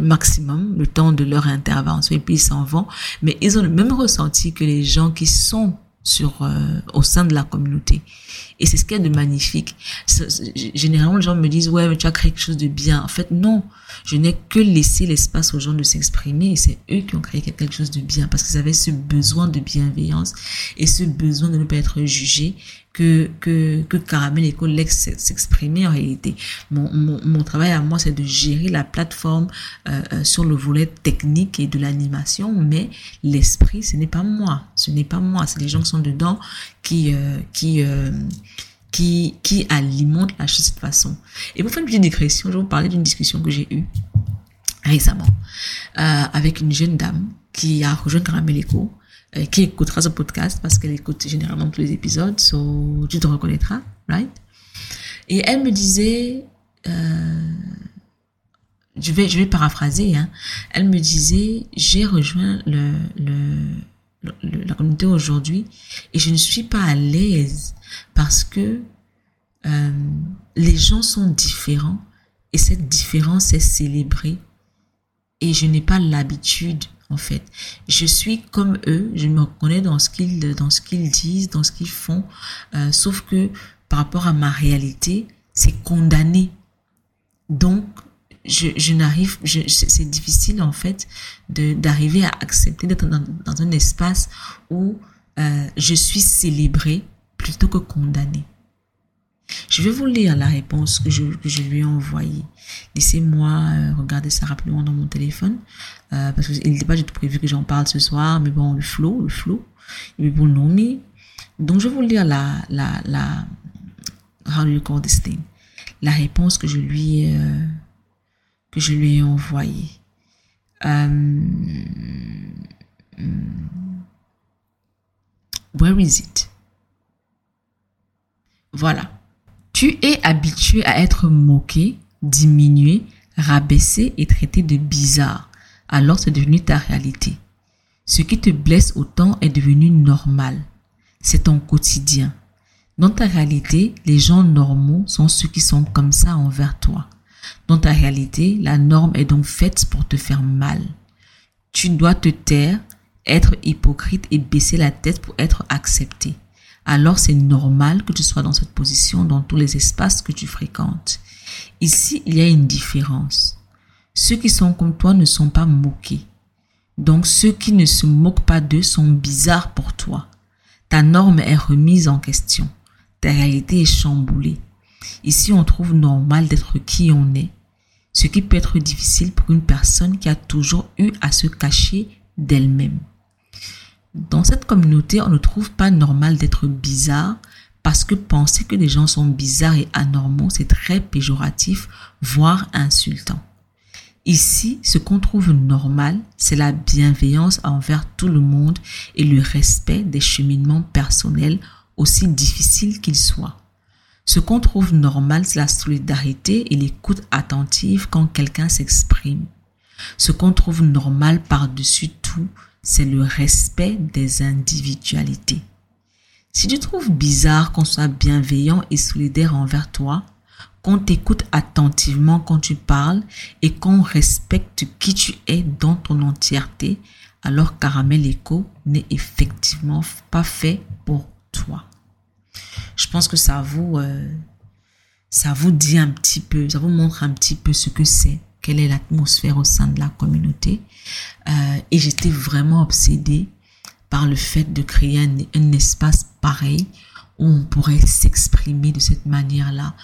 maximum, le temps de leur intervention, et puis ils s'en vont. Mais ils ont le même ressenti que les gens qui sont sur euh, au sein de la communauté. Et c'est ce qu'il y a de magnifique. Généralement, les gens me disent, ouais, mais tu as créé quelque chose de bien. En fait, non. Je n'ai que laissé l'espace aux gens de s'exprimer et c'est eux qui ont créé quelque chose de bien parce qu'ils avaient ce besoin de bienveillance et ce besoin de ne pas être jugés que, que, que Caramel Echo laisse s'exprimer en réalité. Mon, mon, travail à moi, c'est de gérer la plateforme euh, euh, sur le volet technique et de l'animation, mais l'esprit, ce n'est pas moi. Ce n'est pas moi. C'est les gens qui sont dedans qui, euh, qui, qui, alimentent la chose de cette façon. Et pour faire une petite digression, je vais vous parler d'une discussion que j'ai eue récemment euh, avec une jeune dame qui a rejoint Caramel Echo euh, qui écoutera ce podcast parce qu'elle écoute généralement tous les épisodes, so tu te reconnaîtras, right? Et elle me disait, euh, je vais, je vais paraphraser, hein. Elle me disait, j'ai rejoint le, le- la communauté aujourd'hui et je ne suis pas à l'aise parce que euh, les gens sont différents et cette différence est célébrée et je n'ai pas l'habitude en fait. Je suis comme eux, je me reconnais dans ce qu'ils dans ce qu'ils disent, dans ce qu'ils font, euh, sauf que par rapport à ma réalité, c'est condamné. Donc je, n'arrive, c'est difficile en fait d'arriver à accepter d'être dans, dans un espace où euh, je suis célébrée plutôt que condamnée. Je vais vous lire la réponse que je, que je lui ai envoyée. Laissez-moi euh, regarder ça rapidement dans mon téléphone. Euh, parce qu'il n'était pas du tout prévu que j'en parle ce soir. Mais bon, le flow, le flow. Puis pour le nommer. Donc, je vais vous lire la, la, la? La réponse que je lui ai, euh, je lui ai envoyée. Euh, hmm, where is it? Voilà. Tu es habitué à être moqué, diminué, rabaissé et traité de bizarre. Alors c'est devenu ta réalité. Ce qui te blesse autant est devenu normal. C'est ton quotidien. Dans ta réalité, les gens normaux sont ceux qui sont comme ça envers toi. Dans ta réalité, la norme est donc faite pour te faire mal. Tu dois te taire, être hypocrite et baisser la tête pour être accepté. Alors c'est normal que tu sois dans cette position dans tous les espaces que tu fréquentes. Ici, il y a une différence. Ceux qui sont comme toi ne sont pas moqués. Donc ceux qui ne se moquent pas d'eux sont bizarres pour toi. Ta norme est remise en question. Ta réalité est chamboulée. Ici, on trouve normal d'être qui on est, ce qui peut être difficile pour une personne qui a toujours eu à se cacher d'elle-même. Dans cette communauté, on ne trouve pas normal d'être bizarre parce que penser que les gens sont bizarres et anormaux, c'est très péjoratif, voire insultant. Ici, ce qu'on trouve normal, c'est la bienveillance envers tout le monde et le respect des cheminements personnels, aussi difficiles qu'ils soient. Ce qu'on trouve normal, c'est la solidarité et l'écoute attentive quand quelqu'un s'exprime. Ce qu'on trouve normal par-dessus tout, c'est le respect des individualités. Si tu trouves bizarre qu'on soit bienveillant et solidaire envers toi, qu'on t'écoute attentivement quand tu parles et qu'on respecte qui tu es dans ton entièreté, alors Caramel Echo n'est effectivement pas fait pour. Je pense que ça vous, euh, ça vous dit un petit peu, ça vous montre un petit peu ce que c'est, quelle est l'atmosphère au sein de la communauté. Euh, et j'étais vraiment obsédée par le fait de créer un espace pareil où on pourrait s'exprimer de cette manière-là,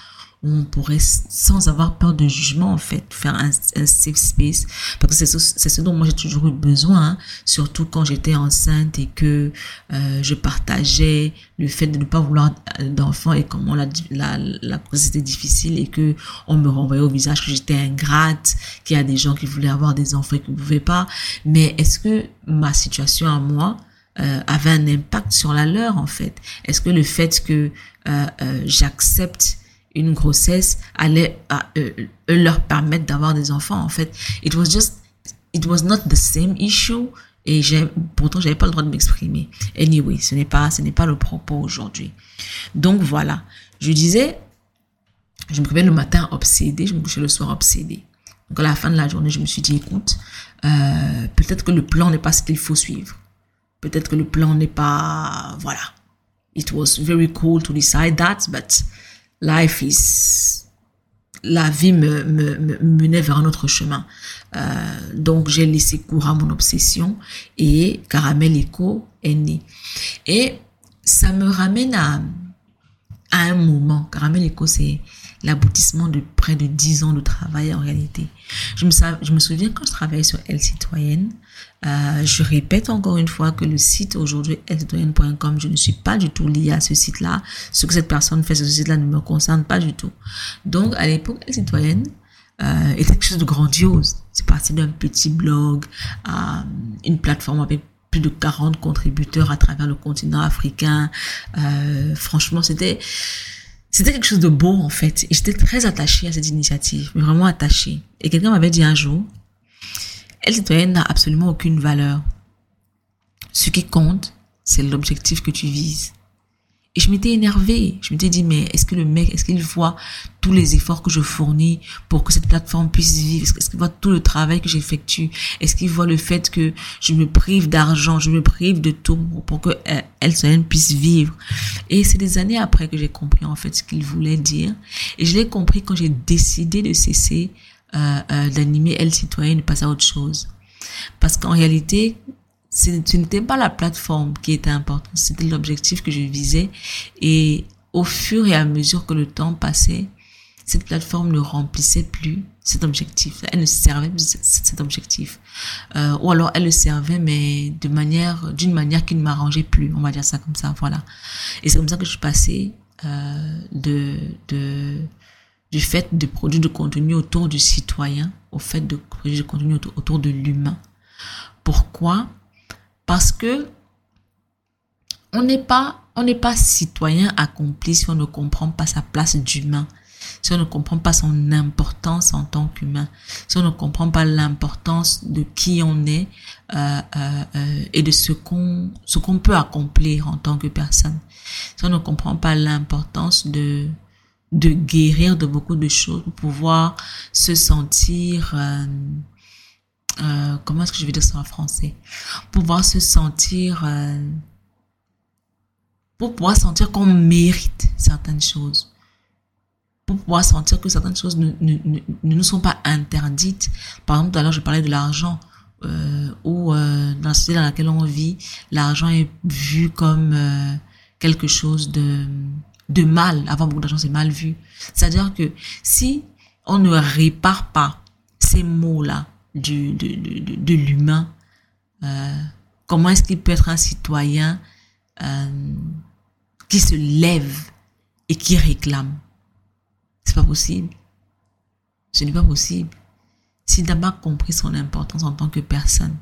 où on pourrait, sans avoir peur de jugement, en fait, faire un, safe space. Parce que c'est ce, dont moi j'ai toujours eu besoin, hein, surtout quand j'étais enceinte et que euh, je partageais le fait de ne pas vouloir d'enfant et comment la, la, la était difficile et que on me renvoyait au visage que j'étais ingrate, qu'il y a des gens qui voulaient avoir des enfants et qui ne pouvaient pas. Mais est-ce que ma situation à moi, euh, avait un impact sur la leur en fait? Est-ce que le fait que euh, j'accepte une grossesse allait euh, leur permettre d'avoir des enfants en fait It was just, it was not the same issue et j'ai pourtant j'avais pas le droit de m'exprimer. Anyway, ce n'est pas ce n'est pas le propos aujourd'hui. Donc voilà, je disais, je me réveillais le matin obsédé, je me couchais le soir obsédé. Donc à la fin de la journée, je me suis dit écoute, euh, peut-être que le plan n'est pas ce qu'il faut suivre peut-être que le plan n'est pas, voilà. It was very cool to decide that, but life is, la vie me, me, me menait vers un autre chemin. Euh, donc j'ai laissé cours à mon obsession et Caramel Echo est né. Et ça me ramène à, à un moment. Caramel Eco, c'est l'aboutissement de près de dix ans de travail en réalité. Je me, je me souviens quand je travaillais sur Elle Citoyenne, euh, je répète encore une fois que le site aujourd'hui elcitoyenne.com, je ne suis pas du tout liée à ce site-là. Ce que cette personne fait sur ce site-là ne me concerne pas du tout. Donc à l'époque, Elle Citoyenne euh, était quelque chose de grandiose. C'est parti d'un petit blog à une plateforme avec plus de 40 contributeurs à travers le continent africain. Euh, franchement, c'était c'était quelque chose de beau en fait. Et j'étais très attachée à cette initiative, vraiment attachée. Et quelqu'un m'avait dit un jour, elle citoyenne n'a absolument aucune valeur. Ce qui compte, c'est l'objectif que tu vises. Et je m'étais énervée. Je m'étais dit, mais est-ce que le mec, est-ce qu'il voit tous les efforts que je fournis pour que cette plateforme puisse vivre? Est-ce qu'il voit tout le travail que j'effectue? Est-ce qu'il voit le fait que je me prive d'argent, je me prive de tout pour que euh, elle puisse vivre? Et c'est des années après que j'ai compris, en fait, ce qu'il voulait dire. Et je l'ai compris quand j'ai décidé de cesser d'animer Elle Citoyenne et passer à autre chose. Parce qu'en réalité, ce n'était pas la plateforme qui était importante, c'était l'objectif que je visais. Et au fur et à mesure que le temps passait, cette plateforme ne remplissait plus cet objectif. Elle ne servait plus cet objectif. Euh, ou alors elle le servait, mais d'une manière qui ne m'arrangeait plus. On va dire ça comme ça, voilà. Et c'est comme ça que je suis passée euh, de, de, du fait de produire du contenu autour du citoyen au fait de produire du contenu autour, de l'humain. Pourquoi? Parce que on n'est pas, on n'est pas citoyen accompli si on ne comprend pas sa place d'humain, si on ne comprend pas son importance en tant qu'humain, si on ne comprend pas l'importance de qui on est euh, euh, euh, et de ce qu'on, ce qu'on peut accomplir en tant que personne, si on ne comprend pas l'importance de de guérir de beaucoup de choses pour pouvoir se sentir euh, euh, comment est-ce que je vais dire ça en français? Pouvoir se sentir, euh, pour pouvoir sentir qu'on mérite certaines choses, pour pouvoir sentir que certaines choses ne, ne, ne, ne nous sont pas interdites. Par exemple, tout à l'heure, je parlais de l'argent. Ou dans la société dans laquelle on vit, l'argent est vu comme quelque chose de, de mal. Avoir beaucoup d'argent, c'est mal vu. C'est-à-dire que si on ne répare pas ces mots-là, de, de, l'humain. Euh, comment est-ce qu'il peut être un citoyen euh, qui se lève et qui réclame? C'est pas possible. Ce n'est pas possible. S'il n'a pas compris son importance en tant que personne,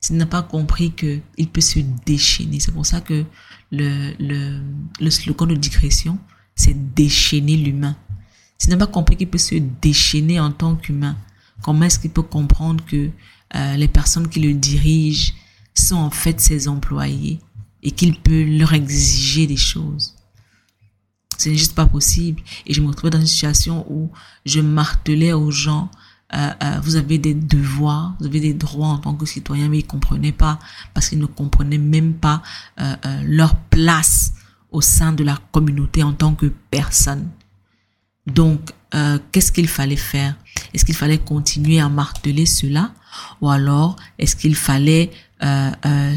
s'il n'a pas compris que il peut se déchaîner, c'est pour ça que le, le, le slogan de digression, c'est déchaîner l'humain. S'il n'a pas compris qu'il peut se déchaîner en tant qu'humain, Comment est-ce qu'il peut comprendre que euh, les personnes qui le dirigent sont en fait ses employés et qu'il peut leur exiger des choses? Ce n'est juste pas possible. Et je me retrouvais dans une situation où je martelais aux gens euh, euh, vous avez des devoirs, vous avez des droits en tant que citoyen, mais ils comprenaient pas parce qu'ils ne comprenaient même pas euh, leur place au sein de la communauté en tant que personne. Donc, qu'est-ce qu'il fallait faire? Est-ce qu'il fallait continuer à marteler cela? Ou alors est-ce qu'il fallait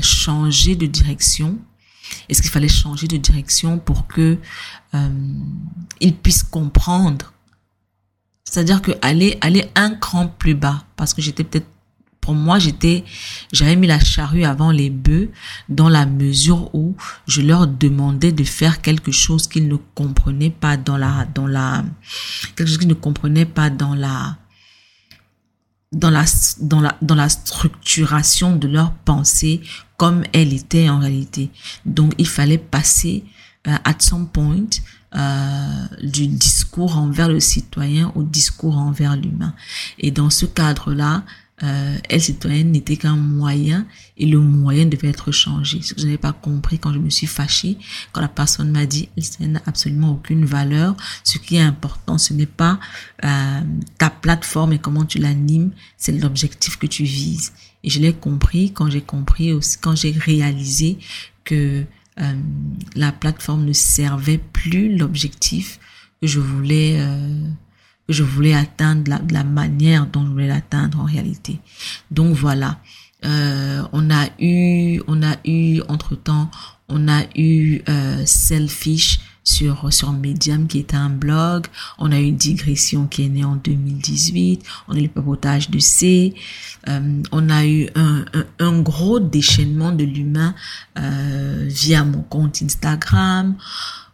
changer de direction? Est-ce qu'il fallait changer de direction pour que euh, il puisse comprendre C'est-à-dire que aller aller un cran plus bas parce que j'étais peut-être pour moi, j'étais, j'avais mis la charrue avant les bœufs dans la mesure où je leur demandais de faire quelque chose qu'ils ne comprenaient pas dans la, dans la, quelque chose qu'ils ne comprenaient pas dans la, dans la, dans la, dans la structuration de leur pensée comme elle était en réalité. Donc, il fallait passer euh, at some point euh, du discours envers le citoyen au discours envers l'humain. Et dans ce cadre-là, euh, elle citoyenne n'était qu'un moyen et le moyen devait être changé. Ce que je n'avais pas compris quand je me suis fâchée, quand la personne m'a dit elle citoyenne n'a absolument aucune valeur. Ce qui est important, ce n'est pas euh, ta plateforme et comment tu l'animes, c'est l'objectif que tu vises. Et je l'ai compris quand j'ai compris aussi, quand j'ai réalisé que euh, la plateforme ne servait plus l'objectif que je voulais euh, que je voulais atteindre, la, manière dont je voulais l'atteindre en réalité. Donc voilà, euh, on a eu, on a eu entre temps, on a eu Selfish sur, sur Medium qui était un blog. On a eu Digression qui est né en 2018. On a eu le papotage de C. Euh, on a eu un, un, un gros déchaînement de l'humain euh, via mon compte Instagram.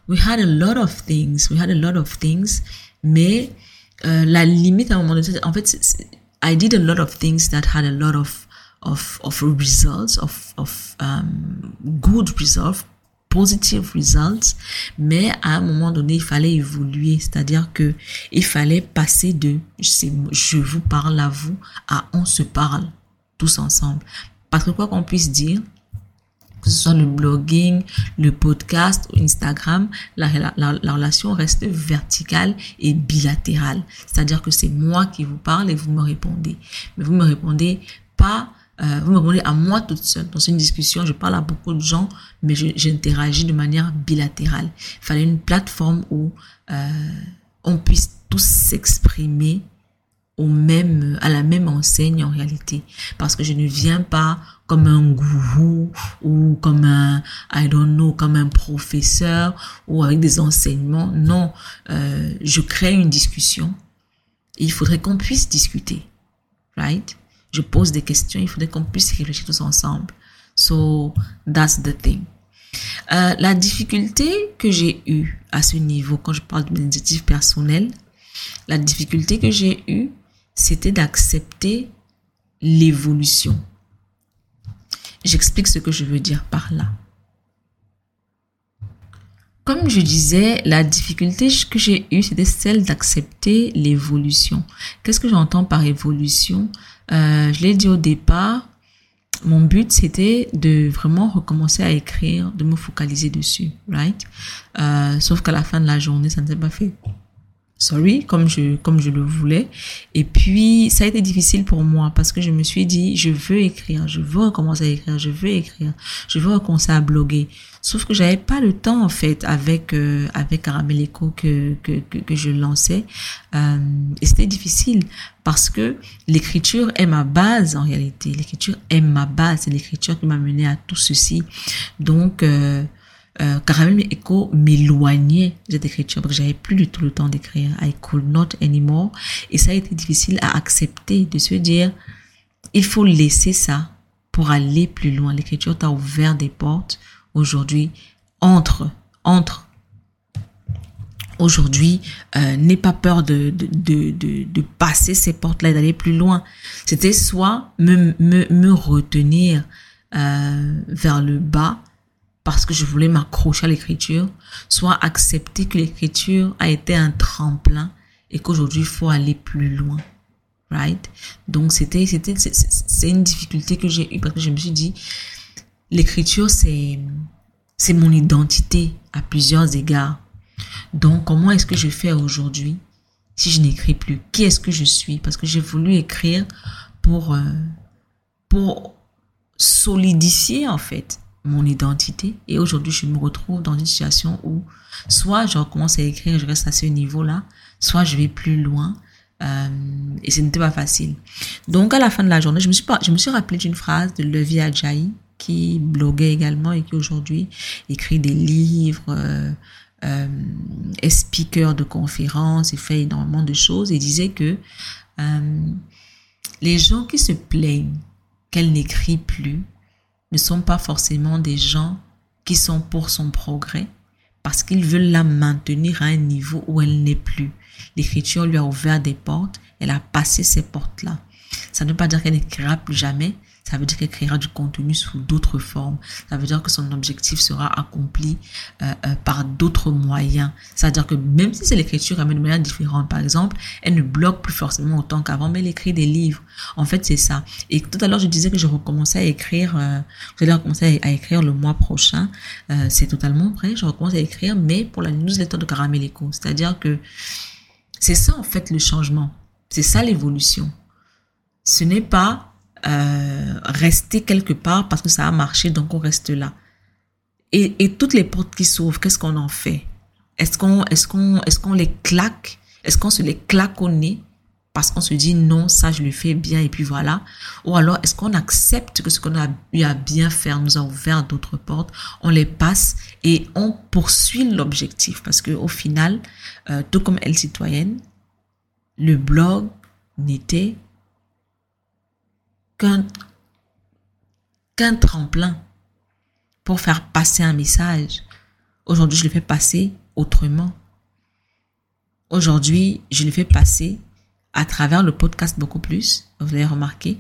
We had a lot of things. We had a lot of things. Mais euh, la limite à un moment donné, en fait, I did a lot of things that had a lot of of of results, of of um, good results, positive results, mais à un moment donné, il fallait évoluer, c'est-à-dire que il fallait passer de je vous parle à vous à on se parle tous ensemble. Parce que quoi qu'on puisse dire, que ce soit le blogging, le podcast, Instagram, la, la, la relation reste verticale et bilatérale. C'est-à-dire que c'est moi qui vous parle et vous me répondez. Mais vous me répondez pas euh, vous me répondez à moi toute seule. Dans une discussion, je parle à beaucoup de gens, mais j'interagis de manière bilatérale. Il fallait une plateforme où euh, on puisse tous s'exprimer au même, à la même enseigne en réalité. Parce que je ne viens pas comme un gourou ou comme un, I comme un professeur ou avec des enseignements. Non, euh, je crée une discussion. Il faudrait qu'on puisse discuter. Right? Je pose des questions, il faudrait qu'on puisse réfléchir tous ensemble. So, that's the thing. Euh, la difficulté que j'ai eue à ce niveau, quand je parle de l'initiative personnelle, la difficulté que j'ai eue, c'était d'accepter l'évolution. J'explique ce que je veux dire par là. Comme je disais, la difficulté que j'ai eue, c'était celle d'accepter l'évolution. Qu'est-ce que j'entends par évolution? Euh, Je l'ai dit au départ, mon but c'était de vraiment recommencer à écrire, de me focaliser dessus, right? Euh, sauf qu'à la fin de la journée, ça ne s'est pas fait sorry, comme je, comme je le voulais. Et puis, ça a été difficile pour moi parce que je me suis dit, je veux écrire, je veux recommencer à écrire, je veux écrire, je veux recommencer à bloguer. Sauf que j'avais pas le temps, en fait, avec, euh, avec Caramel Echo que, que, que, je lançais. Euh, et c'était difficile parce que l'écriture est ma base, en réalité. L'écriture est ma base. C'est l'écriture qui m'a mené à tout ceci. Donc, euh, euh, Caramel Echo m'éloignait de cette écriture parce que j'avais plus du tout le temps d'écrire. I could not anymore. Et ça a été difficile à accepter de se dire, il faut laisser ça pour aller plus loin. L'écriture t'a ouvert des portes. Aujourd'hui, entre, entre. Aujourd'hui, euh, n'aie pas peur de, de, de, passer ces portes-là et d'aller plus loin. C'était soit me, me, me retenir euh, vers le bas, parce que je voulais m'accrocher à l'écriture, soit accepter que l'écriture a été un tremplin et qu'aujourd'hui il faut aller plus loin. Right? Donc c'était c'était c'est une difficulté que j'ai eue parce que je me suis dit l'écriture c'est c'est mon identité à plusieurs égards. Donc comment est-ce que je fais aujourd'hui si je n'écris plus? Qui est-ce que je suis? Parce que j'ai voulu écrire pour euh, pour solidifier en fait mon identité. Et aujourd'hui, je me retrouve dans une situation où soit je recommence à écrire, je reste à ce niveau-là, soit je vais plus loin. Euh, et ce n'était pas facile. Donc, à la fin de la journée, je me suis je me suis rappelé d'une phrase de Levi Ajayi, qui bloguait également et qui aujourd'hui écrit des livres, euh, euh, est speaker de conférences et fait énormément de choses et disait que euh, les gens qui se plaignent qu'elle n'écrit plus ne sont pas forcément des gens qui sont pour son progrès parce qu'ils veulent la maintenir à un niveau où elle n'est plus. L'écriture lui a ouvert des portes, elle a passé ces portes-là. Ça ne veut pas dire qu'elle n'écrira plus jamais, ça veut dire qu'elle créera du contenu sous d'autres formes. Ça veut dire que son objectif sera accompli euh, euh, par d'autres moyens. C'est-à-dire que même si c'est l'écriture mais de manière différente, par exemple, elle ne bloque plus forcément autant qu'avant, mais elle écrit des livres. En fait, c'est ça. Et tout à l'heure, je disais que je recommençais à écrire, euh, j'allais recommencer à, écrire le mois prochain. Euh, c'est totalement vrai. Je recommence à écrire, mais pour la newsletter de Caramelico. C'est-à-dire que c'est ça, en fait, le changement. C'est ça l'évolution. Ce n'est pas euh, rester quelque part parce que ça a marché, donc on reste là. Et, et toutes les portes qui s'ouvrent, qu'est-ce qu'on en fait? Est-ce qu'on est-ce qu'on qu'on les claque? Est-ce qu'on se les claque au nez parce qu'on se dit non, ça je le fais bien et puis voilà? Ou alors est-ce qu'on accepte que ce qu'on a eu à bien faire nous a ouvert d'autres portes, on les passe et on poursuit l'objectif? Parce que au final, euh, tout comme elle citoyenne, le blog n'était qu'un tremplin pour faire passer un message. Aujourd'hui, je le fais passer autrement. Aujourd'hui, je le fais passer à travers le podcast beaucoup plus. Vous avez remarqué,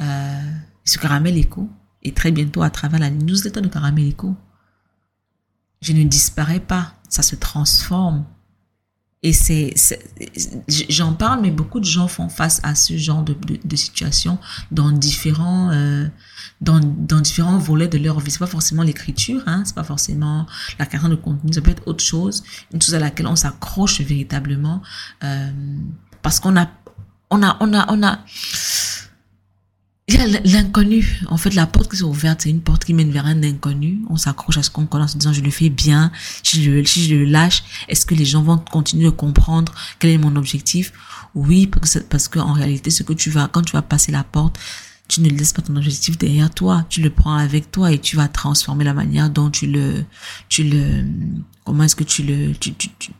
euh, Caramel Echo et très bientôt à travers la newsletter de Caramel Echo. Je ne disparais pas, ça se transforme. Et c'est, j'en parle, mais beaucoup de gens font face à ce genre de, de, de situation dans différents, euh, dans, dans différents volets de leur vie. C'est pas forcément l'écriture, hein, c'est pas forcément la création de contenu, ça peut être autre chose, une chose à laquelle on s'accroche véritablement, euh, parce qu'on a, on a, on a, on a, l'inconnu. En fait, la porte qui s'est ouverte, c'est une porte qui mène vers un inconnu. On s'accroche à ce qu'on connaît en se disant, je le fais bien. Si je, si je le lâche, est-ce que les gens vont continuer de comprendre quel est mon objectif? Oui, parce que, parce que en réalité, ce que tu vas, quand tu vas passer la porte, tu ne laisses pas ton objectif derrière toi. Tu le prends avec toi et tu vas transformer la manière dont tu le, tu le, comment est-ce que tu le, tu, tu, tu,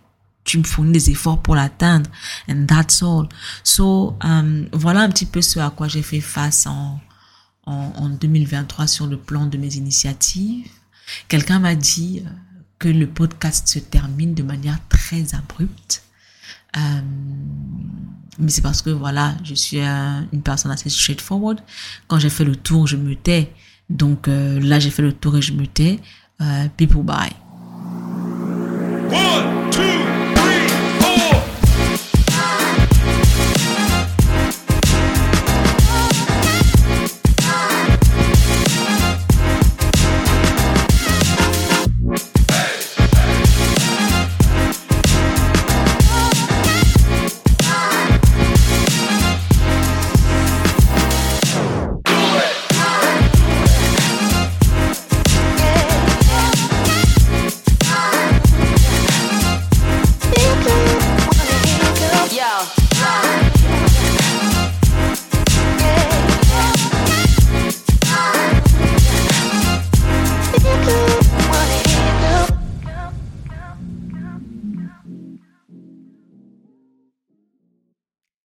tu me fournis des efforts pour l'atteindre. And that's all. So, um, voilà un petit peu ce à quoi j'ai fait face en, en, en 2023 sur le plan de mes initiatives. Quelqu'un m'a dit euh, que le podcast se termine de manière très abrupte. Euh, mais c'est parce que voilà, je suis une personne assez straightforward. Quand j'ai fait le tour, je me tais. Donc euh, là, j'ai fait le tour et je me tais. people bye. One.